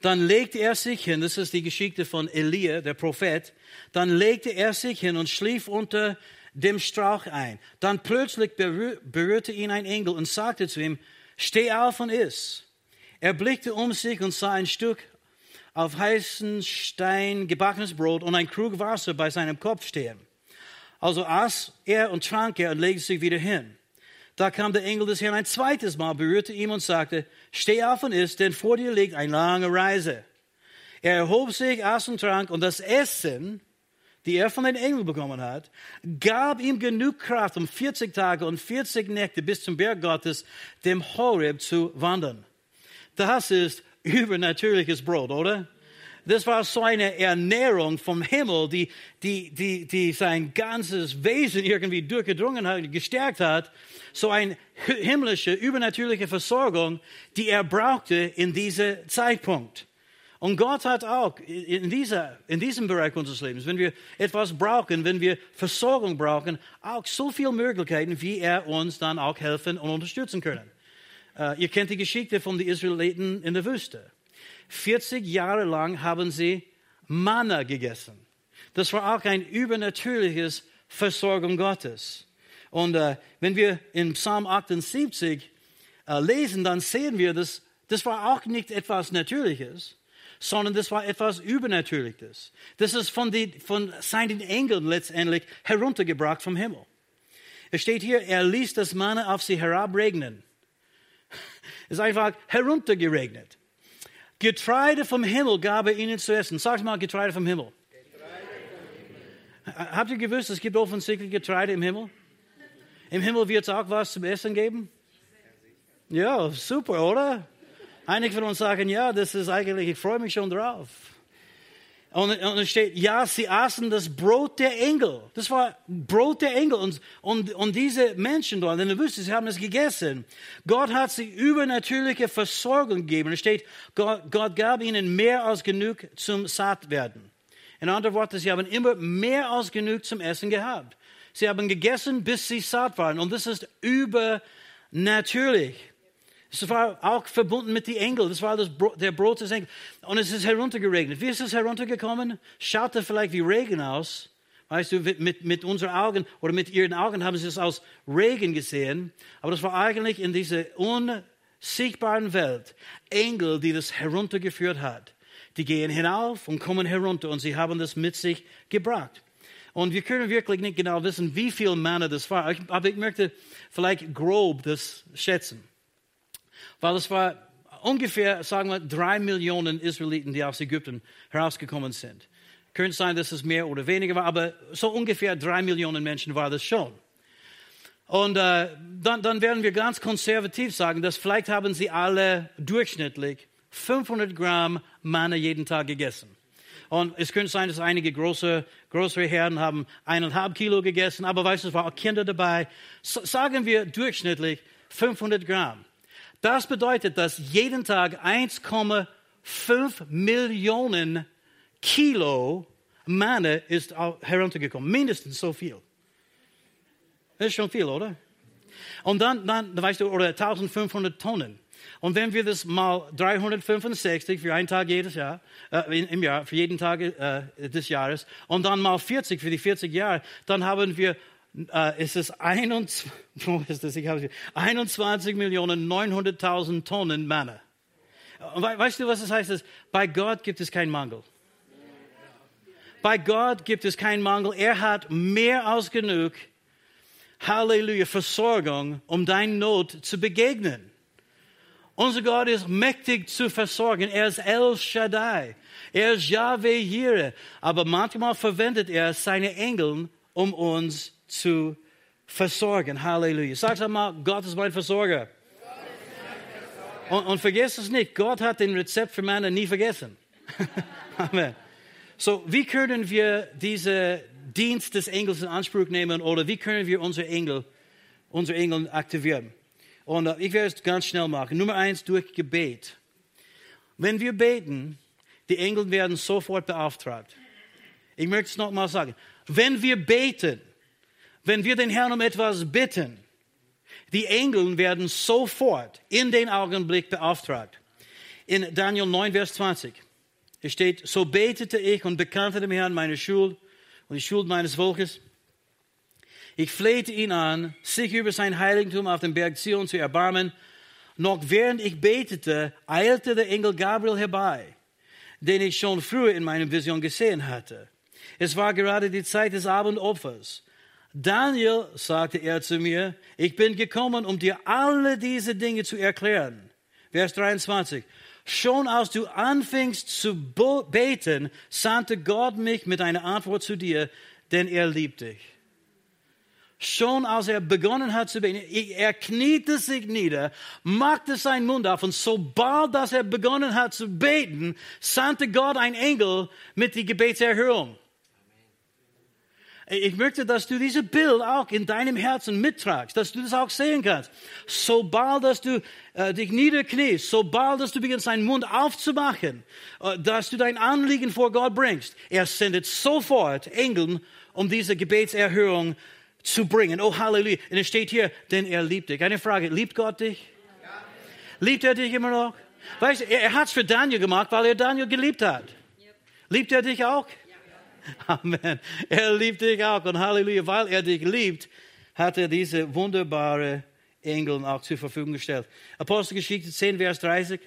Dann legte er sich hin, das ist die Geschichte von Elia, der Prophet, dann legte er sich hin und schlief unter dem Strauch ein. Dann plötzlich berührte ihn ein Engel und sagte zu ihm, steh auf und iss. Er blickte um sich und sah ein Stück auf heißen Stein gebackenes Brot und ein Krug Wasser bei seinem Kopf stehen. Also aß er und trank er und legte sich wieder hin. Da kam der Engel des Herrn ein zweites Mal, berührte ihn und sagte, steh auf und iss, denn vor dir liegt eine lange Reise. Er erhob sich, aß und trank und das Essen die er von den Engeln bekommen hat, gab ihm genug Kraft, um 40 Tage und 40 Nächte bis zum Berg Gottes, dem Horeb, zu wandern. Das ist übernatürliches Brot, oder? Das war so eine Ernährung vom Himmel, die, die, die, die sein ganzes Wesen irgendwie durchgedrungen hat, gestärkt hat. So eine himmlische, übernatürliche Versorgung, die er brauchte in diesem Zeitpunkt. Und Gott hat auch in, dieser, in diesem Bereich unseres Lebens, wenn wir etwas brauchen, wenn wir Versorgung brauchen, auch so viele Möglichkeiten, wie er uns dann auch helfen und unterstützen können. Uh, ihr kennt die Geschichte von den Israeliten in der Wüste. 40 Jahre lang haben sie Manna gegessen. Das war auch ein übernatürliches Versorgung Gottes. Und uh, wenn wir in Psalm 78 uh, äh, lesen, dann sehen wir, dass das war auch nicht etwas Natürliches, sondern das war etwas Übernatürliches. Das ist von, die, von seinen Engeln letztendlich heruntergebracht vom Himmel. Es steht hier, er ließ das Manna auf sie herabregnen. Es ist einfach heruntergeregnet. Getreide vom Himmel gab er ihnen zu essen. Sag mal, Getreide vom Himmel. Getreide vom Himmel. Habt ihr gewusst, es gibt offensichtlich Getreide im Himmel? Im Himmel wird es auch was zum Essen geben? Ja, super, oder? Einige von uns sagen, ja, das ist eigentlich, ich freue mich schon drauf. Und, und es steht, ja, sie aßen das Brot der Engel. Das war Brot der Engel. Und, und, und diese Menschen dort in der Wüste, sie haben es gegessen. Gott hat sie übernatürliche Versorgung gegeben. Es steht, Gott, Gott gab ihnen mehr als genug zum Sattwerden. In anderen Worten, sie haben immer mehr als genug zum Essen gehabt. Sie haben gegessen, bis sie satt waren. Und das ist übernatürlich. Es war auch verbunden mit den Engeln. Das war das Brot, der Brot des Engels. Und es ist heruntergeregnet. Wie ist es heruntergekommen? Schaut da vielleicht wie Regen aus. Weißt du, mit, mit unseren Augen oder mit ihren Augen haben sie es als Regen gesehen. Aber das war eigentlich in dieser unsichtbaren Welt Engel, die das heruntergeführt hat. Die gehen hinauf und kommen herunter und sie haben das mit sich gebracht. Und wir können wirklich nicht genau wissen, wie viel Manna das war. Aber ich möchte vielleicht grob das schätzen. Weil es war ungefähr, sagen wir, drei Millionen Israeliten, die aus Ägypten herausgekommen sind. Könnte sein, dass es mehr oder weniger war, aber so ungefähr drei Millionen Menschen war das schon. Und äh, dann, dann werden wir ganz konservativ sagen, dass vielleicht haben sie alle durchschnittlich 500 Gramm Manna jeden Tag gegessen. Und es könnte sein, dass einige große, größere Herren haben eineinhalb Kilo gegessen, aber weißt du, es waren auch Kinder dabei. So, sagen wir durchschnittlich 500 Gramm. Das bedeutet, dass jeden Tag 1,5 Millionen Kilo Manne ist heruntergekommen. Mindestens so viel. Das ist schon viel, oder? Und dann, dann weißt du, oder 1500 Tonnen. Und wenn wir das mal 365 für einen Tag jedes Jahr, äh, im Jahr, für jeden Tag äh, des Jahres, und dann mal 40 für die 40 Jahre, dann haben wir äh, ist es [LAUGHS] 21, ist das? Ich habe 21 Millionen 900.000 Tonnen Manna. Weißt du, was das heißt? Bei Gott gibt es keinen Mangel. Bei Gott gibt es keinen Mangel. Er hat mehr als genug, Halleluja, Versorgung, um deine Not zu begegnen. Unser Gott ist mächtig zu versorgen. Er ist El Shaddai. Er ist Yahweh Jireh. Aber manchmal verwendet er seine Engel, um uns zu versorgen. Halleluja. Sag mal, Gott ist mein Versorger. Und, und vergiss es nicht, Gott hat den Rezept für Männer nie vergessen. [LAUGHS] Amen. So, wie können wir diese Dienst des Engels in Anspruch nehmen oder wie können wir unsere Engel, unsere Engel aktivieren? Und uh, ich werde es ganz schnell machen. Nummer eins, durch Gebet. Wenn wir beten, die Engel werden sofort beauftragt. Ich möchte es nochmal sagen. Wenn wir beten, wenn wir den Herrn um etwas bitten, die Engel werden sofort in den Augenblick beauftragt. In Daniel 9, Vers 20 es steht, so betete ich und bekannte dem Herrn meine Schuld und die Schuld meines Volkes. Ich flehte ihn an, sich über sein Heiligtum auf dem Berg Zion zu erbarmen. Noch während ich betete, eilte der Engel Gabriel herbei, den ich schon früher in meiner Vision gesehen hatte. Es war gerade die Zeit des Abendopfers. Daniel, sagte er zu mir, ich bin gekommen, um dir alle diese Dinge zu erklären. Vers 23. Schon als du anfingst zu beten, sandte Gott mich mit einer Antwort zu dir, denn er liebt dich. Schon als er begonnen hat zu beten, er kniete sich nieder, machte seinen Mund auf und sobald dass er begonnen hat zu beten, sandte Gott ein Engel mit die Gebetserhörung. Ich möchte, dass du dieses Bild auch in deinem Herzen mittragst, dass du das auch sehen kannst. Sobald, dass du äh, dich niederkniest, sobald, dass du beginnst, deinen Mund aufzumachen, äh, dass du dein Anliegen vor Gott bringst, er sendet sofort Engeln, um diese Gebetserhörung zu bringen. Oh, Halleluja. Und es steht hier, denn er liebt dich. Eine Frage, liebt Gott dich? Ja. Liebt er dich immer noch? Weißt du, er, er hat es für Daniel gemacht, weil er Daniel geliebt hat. Liebt er dich auch? [LAUGHS] Amen. Er liebt dich auch und Halleluja, weil er dich liebt, hat er diese wunderbare Engel auch zur Verfügung gestellt. Apostelgeschichte 10, Vers 30.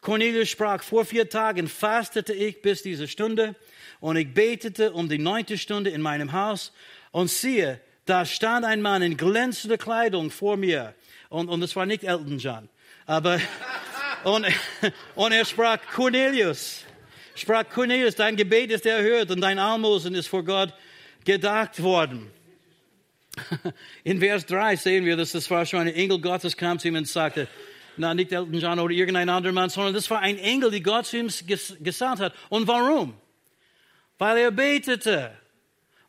Cornelius sprach, vor vier Tagen fastete ich bis diese Stunde und ich betete um die neunte Stunde in meinem Haus und siehe, da stand ein Mann in glänzender Kleidung vor mir und, und es war nicht Elton John, aber [LAUGHS] und, und er sprach, Cornelius, sprach Cornelius, dein Gebet ist erhört und dein Almosen ist vor Gott gedacht worden. [LAUGHS] In Vers 3 sehen wir, dass das war schon ein Engel Gottes kam zu ihm und sagte, na, nicht Elton John oder irgendein anderer Mann, sondern das war ein Engel, die Gott zu ihm gesandt hat. Und warum? Weil er betete.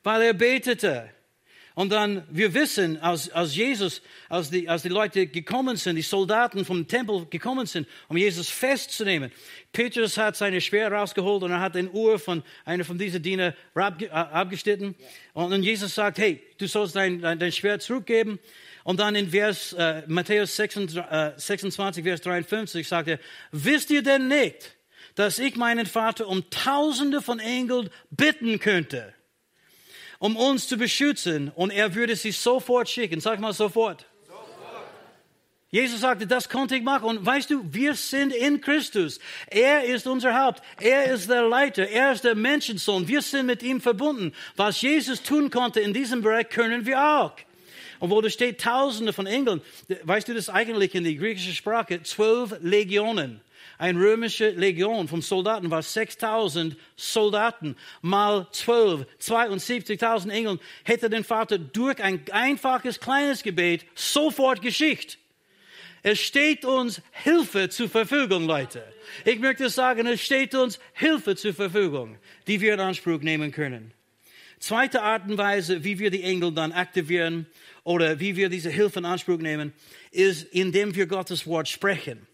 Weil er betete. Und dann, wir wissen, als, als Jesus, als die, als die Leute gekommen sind, die Soldaten vom Tempel gekommen sind, um Jesus festzunehmen, Petrus hat seine Schwert rausgeholt und er hat den Uhr von einer von diesen Dienern äh, abgeschnitten. Und dann Jesus sagt, hey, du sollst dein, dein, dein Schwert zurückgeben. Und dann in Vers, äh, Matthäus 26, äh, 26, Vers 53 sagt er, wisst ihr denn nicht, dass ich meinen Vater um Tausende von Engeln bitten könnte? Um uns zu beschützen und er würde sie sofort schicken. Sag mal sofort. Jesus sagte, das konnte ich machen. Und weißt du, wir sind in Christus. Er ist unser Haupt. Er ist der Leiter. Er ist der Menschensohn. Wir sind mit ihm verbunden. Was Jesus tun konnte in diesem Bereich, können wir auch. Und wo da steht Tausende von Engeln, weißt du das eigentlich in der griechischen Sprache? Zwölf Legionen. Eine römische Legion von Soldaten war 6000 Soldaten mal 12, 72.000 Engel hätte den Vater durch ein einfaches kleines Gebet sofort geschickt. Es steht uns Hilfe zur Verfügung, Leute. Ich möchte sagen, es steht uns Hilfe zur Verfügung, die wir in Anspruch nehmen können. Zweite Art und Weise, wie wir die Engel dann aktivieren oder wie wir diese Hilfe in Anspruch nehmen, ist, indem wir Gottes Wort sprechen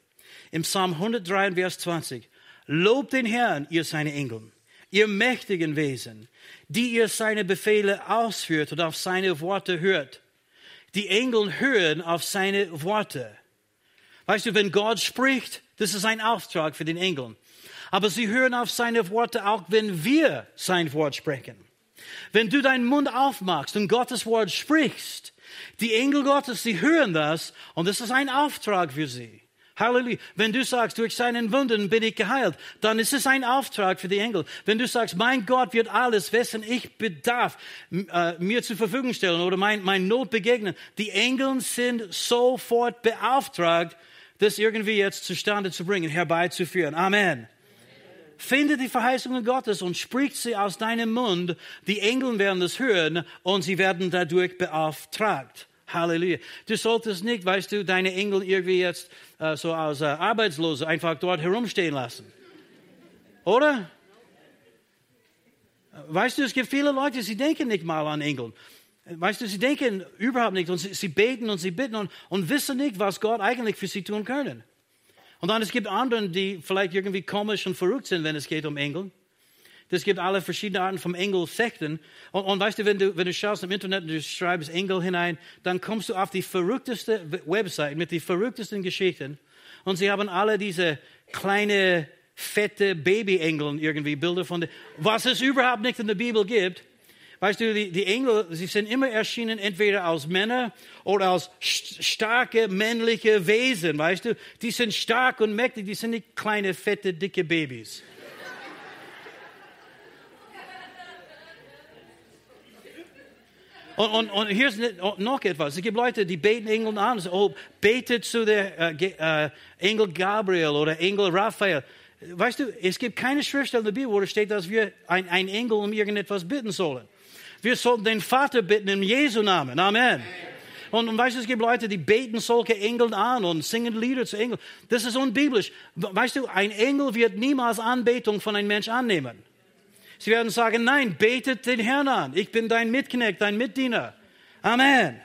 im Psalm 103, Vers 20. Lobt den Herrn, ihr seine Engel, ihr mächtigen Wesen, die ihr seine Befehle ausführt und auf seine Worte hört. Die Engel hören auf seine Worte. Weißt du, wenn Gott spricht, das ist ein Auftrag für den Engeln. Aber sie hören auf seine Worte auch, wenn wir sein Wort sprechen. Wenn du deinen Mund aufmachst und Gottes Wort sprichst, die Engel Gottes, sie hören das und das ist ein Auftrag für sie. Halleluja. Wenn du sagst, durch seinen Wunden bin ich geheilt, dann ist es ein Auftrag für die Engel. Wenn du sagst, mein Gott wird alles, wessen ich bedarf, äh, mir zur Verfügung stellen oder mein, mein Not begegnen, die Engel sind sofort beauftragt, das irgendwie jetzt zustande zu bringen, herbeizuführen. Amen. Finde die Verheißungen Gottes und spricht sie aus deinem Mund. Die Engel werden das hören und sie werden dadurch beauftragt. Halleluja. Du solltest nicht, weißt du, deine Engel irgendwie jetzt äh, so als äh, Arbeitslose einfach dort herumstehen lassen. Oder? Weißt du, es gibt viele Leute, sie denken nicht mal an Engel. Weißt du, sie denken überhaupt nicht und sie, sie beten und sie bitten und, und wissen nicht, was Gott eigentlich für sie tun können. Und dann es gibt andere, die vielleicht irgendwie komisch und verrückt sind, wenn es geht um Engel. Es gibt alle verschiedene Arten von Engelsekten. Und, und weißt du wenn, du, wenn du schaust im Internet und du schreibst Engel hinein, dann kommst du auf die verrückteste Website mit den verrücktesten Geschichten. Und sie haben alle diese kleine, fette Baby-Engeln irgendwie, Bilder von, denen, was es überhaupt nicht in der Bibel gibt. Weißt du, die, die Engel, sie sind immer erschienen entweder als Männer oder als starke männliche Wesen, weißt du. Die sind stark und mächtig, die sind nicht kleine, fette, dicke Babys. Und, und, und hier ist noch etwas. Es gibt Leute, die beten Engel an. Oh, betet zu der äh, äh, Engel Gabriel oder Engel Raphael. Weißt du, es gibt keine Schriftstelle in der Bibel, wo steht, dass wir ein, ein Engel um irgendetwas bitten sollen. Wir sollten den Vater bitten im Jesu Namen. Amen. Und, und weißt du, es gibt Leute, die beten solche Engel an und singen Lieder zu Engeln. Das ist unbiblisch. Weißt du, ein Engel wird niemals Anbetung von einem Mensch annehmen. Sie werden sagen, nein, betet den Herrn an. Ich bin dein Mitknecht, dein Mitdiener. Amen.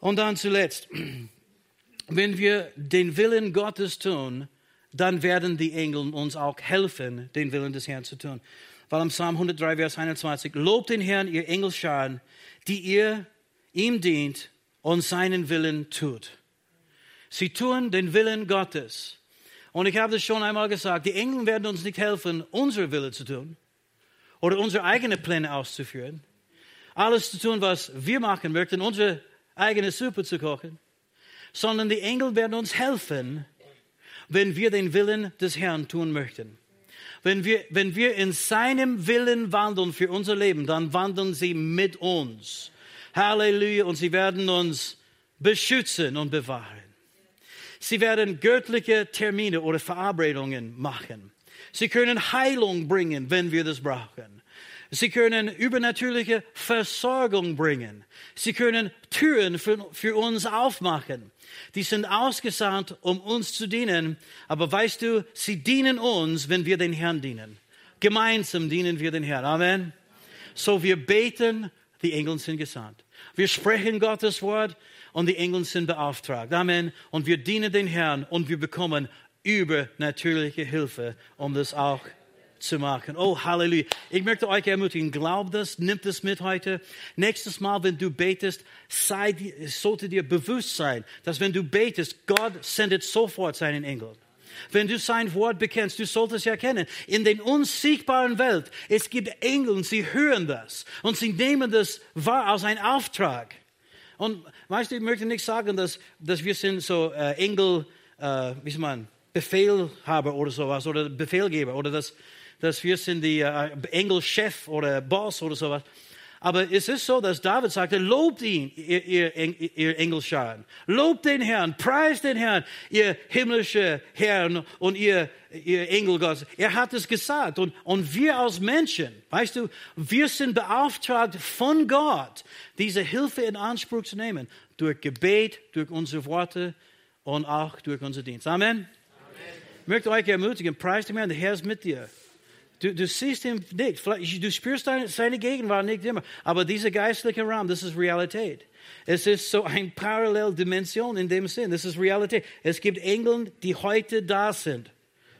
Und dann zuletzt, [CLEARS THROAT] wenn wir den Willen Gottes tun, dann werden die Engel uns auch helfen, den Willen des Herrn zu tun. Weil im Psalm 103, Vers 21, lobt den Herrn, ihr Engelscharen, die ihr ihm dient und seinen Willen tut. Sie tun den Willen Gottes. Und ich habe das schon einmal gesagt, die Engel werden uns nicht helfen, unsere Wille zu tun oder unsere eigenen Pläne auszuführen. Alles zu tun, was wir machen möchten, unsere eigene Suppe zu kochen. Sondern die Engel werden uns helfen, wenn wir den Willen des Herrn tun möchten. Wenn wir, wenn wir in seinem Willen wandeln für unser Leben, dann wandeln sie mit uns. Halleluja. Und sie werden uns beschützen und bewahren. Sie werden göttliche Termine oder Verabredungen machen. Sie können Heilung bringen, wenn wir das brauchen. Sie können übernatürliche Versorgung bringen. Sie können Türen für, für, uns aufmachen. Die sind ausgesandt, um uns zu dienen. Aber weißt du, sie dienen uns, wenn wir den Herrn dienen. Gemeinsam dienen wir den Herrn. Amen. So wir beten, die Engel sind gesandt. Wir sprechen Gottes Wort, und die Engel sind beauftragt. Amen. Und wir dienen den Herrn und wir bekommen übernatürliche Hilfe, um das auch zu machen. Oh, Halleluja. Ich möchte euch ermutigen, glaubt das, nimmt es mit heute. Nächstes Mal, wenn du betest, sei, sollte dir bewusst sein, dass wenn du betest, Gott sendet sofort seinen Engel. Wenn du sein Wort bekennst, du solltest erkennen, in den unsichtbaren Welt, es gibt Engel und sie hören das und sie nehmen das wahr als ein Auftrag. Und weißt du, ich möchte nicht sagen, dass, dass wir sind so äh, Engel, äh, wie sagt man, Befehlhaber oder sowas oder Befehlgeber oder dass, dass wir sind die äh, Engelchef oder Boss oder sowas. Aber es ist so, dass David sagte, lobt ihn, ihr, ihr, ihr Engelscharen. Lobt den Herrn, preist den Herrn, ihr himmlische Herrn und ihr, ihr Engel Gottes. Er hat es gesagt. Und, und wir als Menschen, weißt du, wir sind beauftragt von Gott, diese Hilfe in Anspruch zu nehmen. Durch Gebet, durch unsere Worte und auch durch unser Dienst. Amen. Amen. Ich möchte euch ermutigen, preist den Herrn, der Herr ist mit dir. Du, du siehst ihn nicht. Du spürst seine, Gegenwart nicht immer. Aber dieser geistliche Raum, das ist Realität. Es ist so eine Paralleldimension in dem Sinn. Das ist Realität. Es gibt Engel, die heute da sind.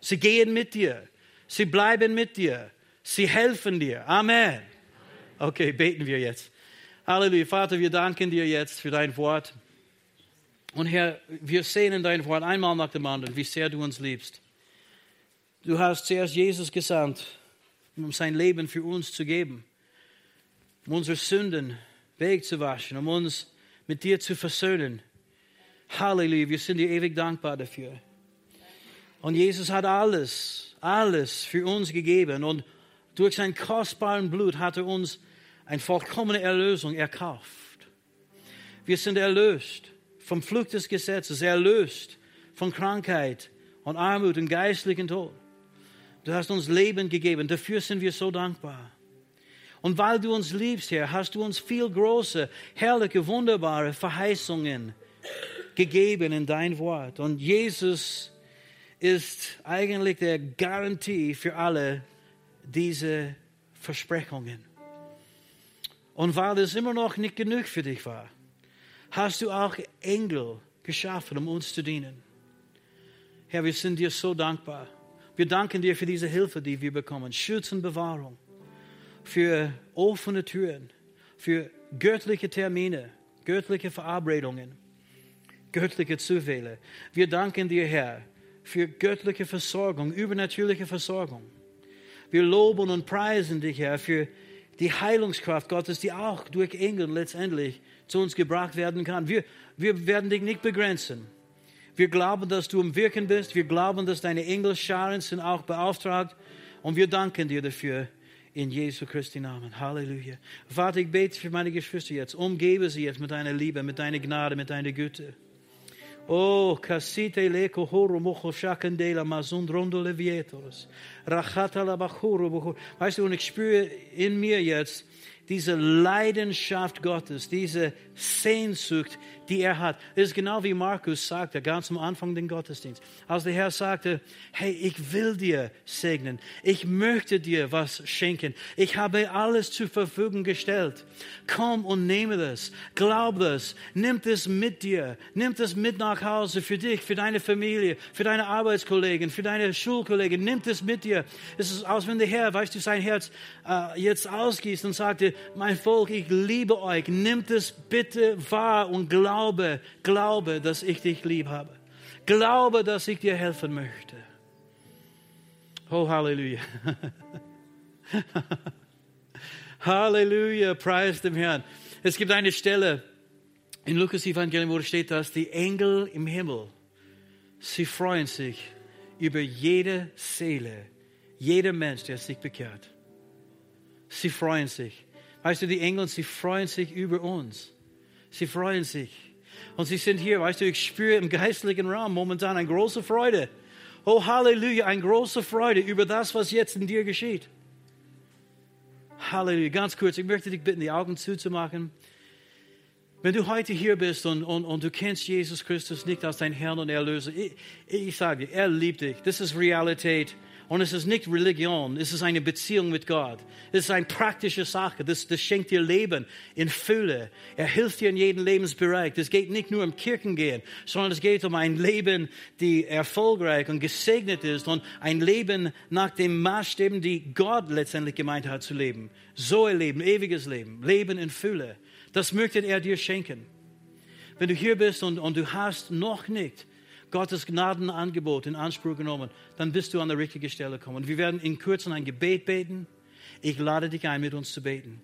Sie gehen mit dir. Sie bleiben mit dir. Sie helfen dir. Amen. Okay, beten wir jetzt. Halleluja. Vater, wir danken dir jetzt für dein Wort. Und Herr, wir sehen in dein Wort einmal nach dem anderen, wie sehr du uns liebst. Du hast zuerst Jesus gesandt, um sein Leben für uns zu geben, um unsere Sünden wegzuwaschen, um uns mit dir zu versöhnen. Halleluja, wir sind dir ewig dankbar dafür. Und Jesus hat alles, alles für uns gegeben und durch sein kostbaren Blut hat er uns eine vollkommene Erlösung erkauft. Wir sind erlöst vom Fluch des Gesetzes, erlöst von Krankheit und Armut und geistlichen Tod. Du hast uns Leben gegeben. Dafür sind wir so dankbar. Und weil du uns liebst, Herr, hast du uns viel große, herrliche, wunderbare Verheißungen gegeben in dein Wort. Und Jesus ist eigentlich der Garantie für alle diese Versprechungen. Und weil es immer noch nicht genug für dich war, hast du auch Engel geschaffen, um uns zu dienen. Herr, wir sind dir so dankbar. Wir danken dir für diese Hilfe, die wir bekommen. Schutz und Bewahrung. Für offene Türen. Für göttliche Termine. Göttliche Verabredungen. Göttliche Zufälle. Wir danken dir, Herr, für göttliche Versorgung, übernatürliche Versorgung. Wir loben und preisen dich, Herr, für die Heilungskraft Gottes, die auch durch Engel letztendlich zu uns gebracht werden kann. Wir, wir werden dich nicht begrenzen. Wir glauben, dass du im Wirken bist. Wir glauben, dass deine Engelscharen sind auch beauftragt. Und wir danken dir dafür In Jesu Christi Namen. Halleluja. Vater, ich bete für meine Geschwister jetzt. Umgebe sie jetzt mit deiner Liebe, mit deiner Gnade, mit deiner Güte. Oh, kasite leko horo mocho shakendela mazundrondo levietoros. Rachata la bachuro. Weißt du, und ich spüre in mir jetzt diese Leidenschaft Gottes, diese Sehnsucht, die er hat. Das ist genau wie Markus sagte, ganz am Anfang den Gottesdienst. Als der Herr sagte, hey, ich will dir segnen. Ich möchte dir was schenken. Ich habe alles zur Verfügung gestellt. Komm und nehme das. Glaub das. Nimm das mit dir. Nimm das mit nach Hause für dich, für deine Familie, für deine Arbeitskollegen, für deine Schulkollegen. Nimm das mit dir. Es ist, als wenn der Herr, weißt du, sein Herz äh, jetzt ausgießt und sagte, mein Volk, ich liebe euch. Nimmt es bitte wahr und glaube, glaube, dass ich dich lieb habe. Glaube, dass ich dir helfen möchte. Oh, Halleluja. [LAUGHS] Halleluja, preis dem Herrn. Es gibt eine Stelle in Lukas Evangelium, wo steht, dass die Engel im Himmel, sie freuen sich über jede Seele, jeder Mensch, der sich bekehrt. Sie freuen sich. Weißt du, die Engel, sie freuen sich über uns. Sie freuen sich. Und sie sind hier, weißt du, ich spüre im geistlichen Raum momentan eine große Freude. Oh, Halleluja, eine große Freude über das, was jetzt in dir geschieht. Halleluja. Ganz kurz, ich möchte dich bitten, die Augen zuzumachen. Wenn du heute hier bist und, und, und du kennst Jesus Christus nicht als dein Herrn und Erlöser, ich, ich sage dir, er liebt dich. Das ist Realität. Und es ist nicht Religion, es ist eine Beziehung mit Gott. Es ist eine praktische Sache. Das, das schenkt dir Leben in Fülle. Er hilft dir in jedem Lebensbereich. Es geht nicht nur um Kirchengehen, sondern es geht um ein Leben, die erfolgreich und gesegnet ist und ein Leben nach den Maßstäben, die Gott letztendlich gemeint hat zu leben. So ein Leben, ewiges Leben, Leben in Fülle. Das möchte er dir schenken. Wenn du hier bist und, und du hast noch nicht Gottes Gnadenangebot in Anspruch genommen, dann bist du an der richtigen Stelle gekommen. Wir werden in Kürze ein Gebet beten. Ich lade dich ein, mit uns zu beten.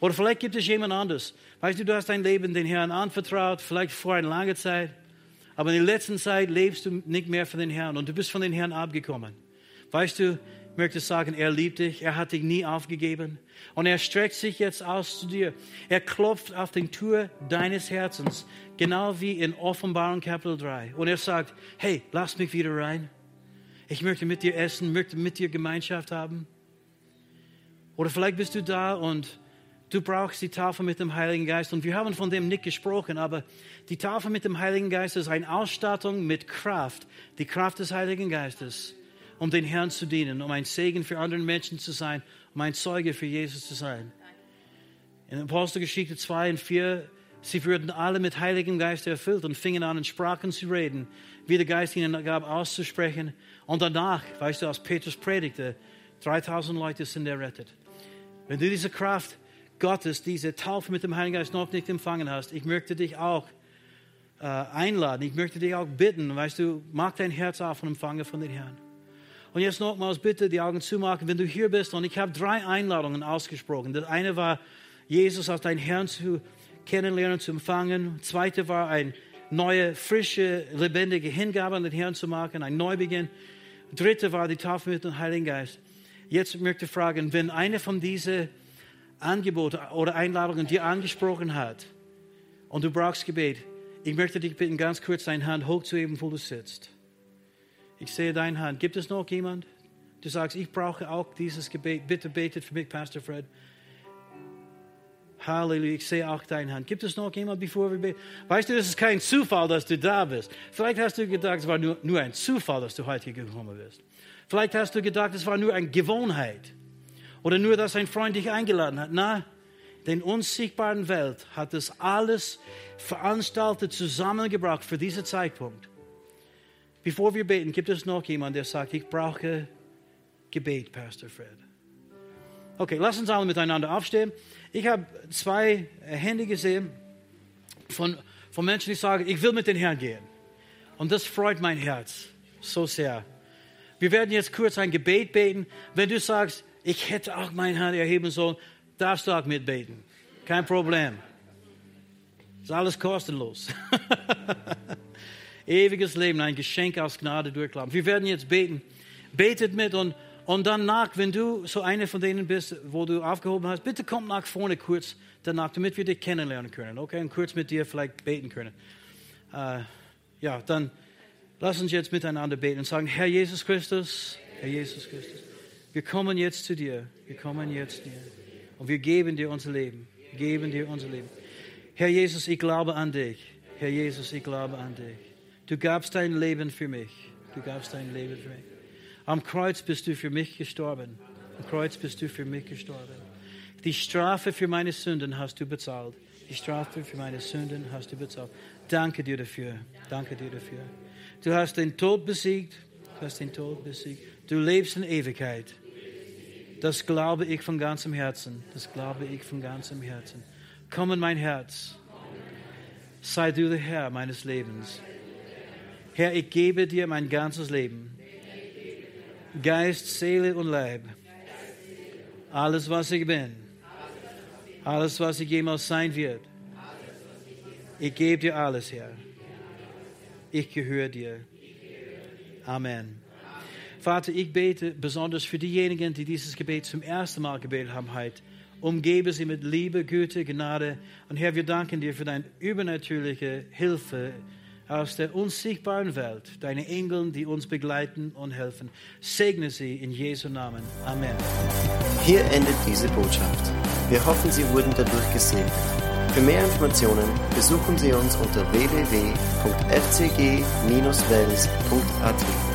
Oder vielleicht gibt es jemand anderes. Weißt du, du hast dein Leben den Herrn anvertraut, vielleicht vor einer langen Zeit. Aber in der letzten Zeit lebst du nicht mehr für den Herrn und du bist von den Herrn abgekommen. Weißt du, möchte sagen, er liebt dich, er hat dich nie aufgegeben und er streckt sich jetzt aus zu dir. Er klopft auf die Tür deines Herzens, genau wie in Offenbarung Kapitel 3. Und er sagt, hey, lass mich wieder rein. Ich möchte mit dir essen, möchte mit dir Gemeinschaft haben. Oder vielleicht bist du da und du brauchst die Tafel mit dem Heiligen Geist. Und wir haben von dem nicht gesprochen, aber die Tafel mit dem Heiligen Geist ist eine Ausstattung mit Kraft, die Kraft des Heiligen Geistes um den Herrn zu dienen, um ein Segen für andere Menschen zu sein, um ein Zeuge für Jesus zu sein. In Apostelgeschichte 2 und 4, sie würden alle mit Heiligem Geist erfüllt und fingen an, in Sprachen zu reden, wie der Geist ihnen gab, auszusprechen. Und danach, weißt du, als Petrus predigte, 3000 Leute sind errettet. Wenn du diese Kraft Gottes, diese Taufe mit dem Heiligen Geist noch nicht empfangen hast, ich möchte dich auch äh, einladen, ich möchte dich auch bitten, weißt du, mach dein Herz auf und empfange von den Herrn. Und jetzt nochmals bitte die Augen zumachen, wenn du hier bist. Und ich habe drei Einladungen ausgesprochen. Das eine war, Jesus als dein Herrn zu kennenlernen, zu empfangen. Das zweite war, eine neue, frische, lebendige Hingabe an den Herrn zu machen, ein Neubeginn. Das dritte war die Tafel mit dem Heiligen Geist. Jetzt möchte ich fragen, wenn eine von diesen Angeboten oder Einladungen dir angesprochen hat und du brauchst Gebet, ich möchte dich bitten, ganz kurz deine Hand hochzuheben, wo du sitzt. Ich sehe deine Hand. Gibt es noch jemand? Du sagst, ich brauche auch dieses Gebet. Bitte betet für mich, Pastor Fred. Halleluja, ich sehe auch deine Hand. Gibt es noch jemand, bevor wir beten? Weißt du, es ist kein Zufall, dass du da bist. Vielleicht hast du gedacht, es war nur, nur ein Zufall, dass du heute gekommen bist. Vielleicht hast du gedacht, es war nur eine Gewohnheit. Oder nur, dass ein Freund dich eingeladen hat. Na, den unsichtbaren Welt hat das alles veranstaltet, zusammengebracht für diesen Zeitpunkt. Bevor wir beten, gibt es noch jemanden, der sagt, ich brauche Gebet, Pastor Fred. Okay, lass uns alle miteinander aufstehen. Ich habe zwei Hände gesehen von, von Menschen, die sagen, ich will mit den Herrn gehen. Und das freut mein Herz so sehr. Wir werden jetzt kurz ein Gebet beten. Wenn du sagst, ich hätte auch meine Hand erheben sollen, darfst du auch mitbeten. Kein Problem. Ist alles kostenlos. [LAUGHS] Ewiges Leben, ein Geschenk aus Gnade durchlaufen. Wir werden jetzt beten. Betet mit und, Und danach, wenn du so eine von denen bist, wo du aufgehoben hast, bitte komm nach vorne kurz danach, damit wir dich kennenlernen können, okay? Und kurz mit dir vielleicht beten können. Äh, ja, dann lass uns jetzt miteinander beten und sagen, Herr Jesus Christus, Herr Jesus Christus, wir kommen jetzt zu dir, wir kommen jetzt zu dir und wir geben dir unser Leben, geben dir unser Leben. Herr Jesus, ich glaube an dich. Herr Jesus, ich glaube an dich. Du gabst dein Leben für mich. Du gabst dein Leben für mich. Am Kreuz bist du für mich gestorben. Am Kreuz bist du für mich gestorben. Die Strafe für meine Sünden hast du bezahlt. Die Strafe für meine Sünden hast du bezahlt. Danke dir dafür. Danke dir dafür. Du hast den Tod besiegt. Du hast den Tod besiegt. Du lebst in Ewigkeit. Das glaube ich von ganzem Herzen. Das glaube ich von ganzem Herzen. Komm in mein Herz. Sei du der Herr meines Lebens. Herr, ich gebe dir mein ganzes Leben. Geist, Seele und Leib. Alles, was ich bin. Alles, was ich jemals sein wird. Ich gebe dir alles, Herr. Ich gehöre dir. Amen. Vater, ich bete besonders für diejenigen, die dieses Gebet zum ersten Mal gebetet haben heute. Umgebe sie mit Liebe, Güte, Gnade. Und Herr, wir danken dir für deine übernatürliche Hilfe aus der unsichtbaren Welt. Deine Engel, die uns begleiten und helfen. Segne sie in Jesu Namen. Amen. Hier endet diese Botschaft. Wir hoffen, Sie wurden dadurch gesegnet. Für mehr Informationen besuchen Sie uns unter www.fcg-wells.at.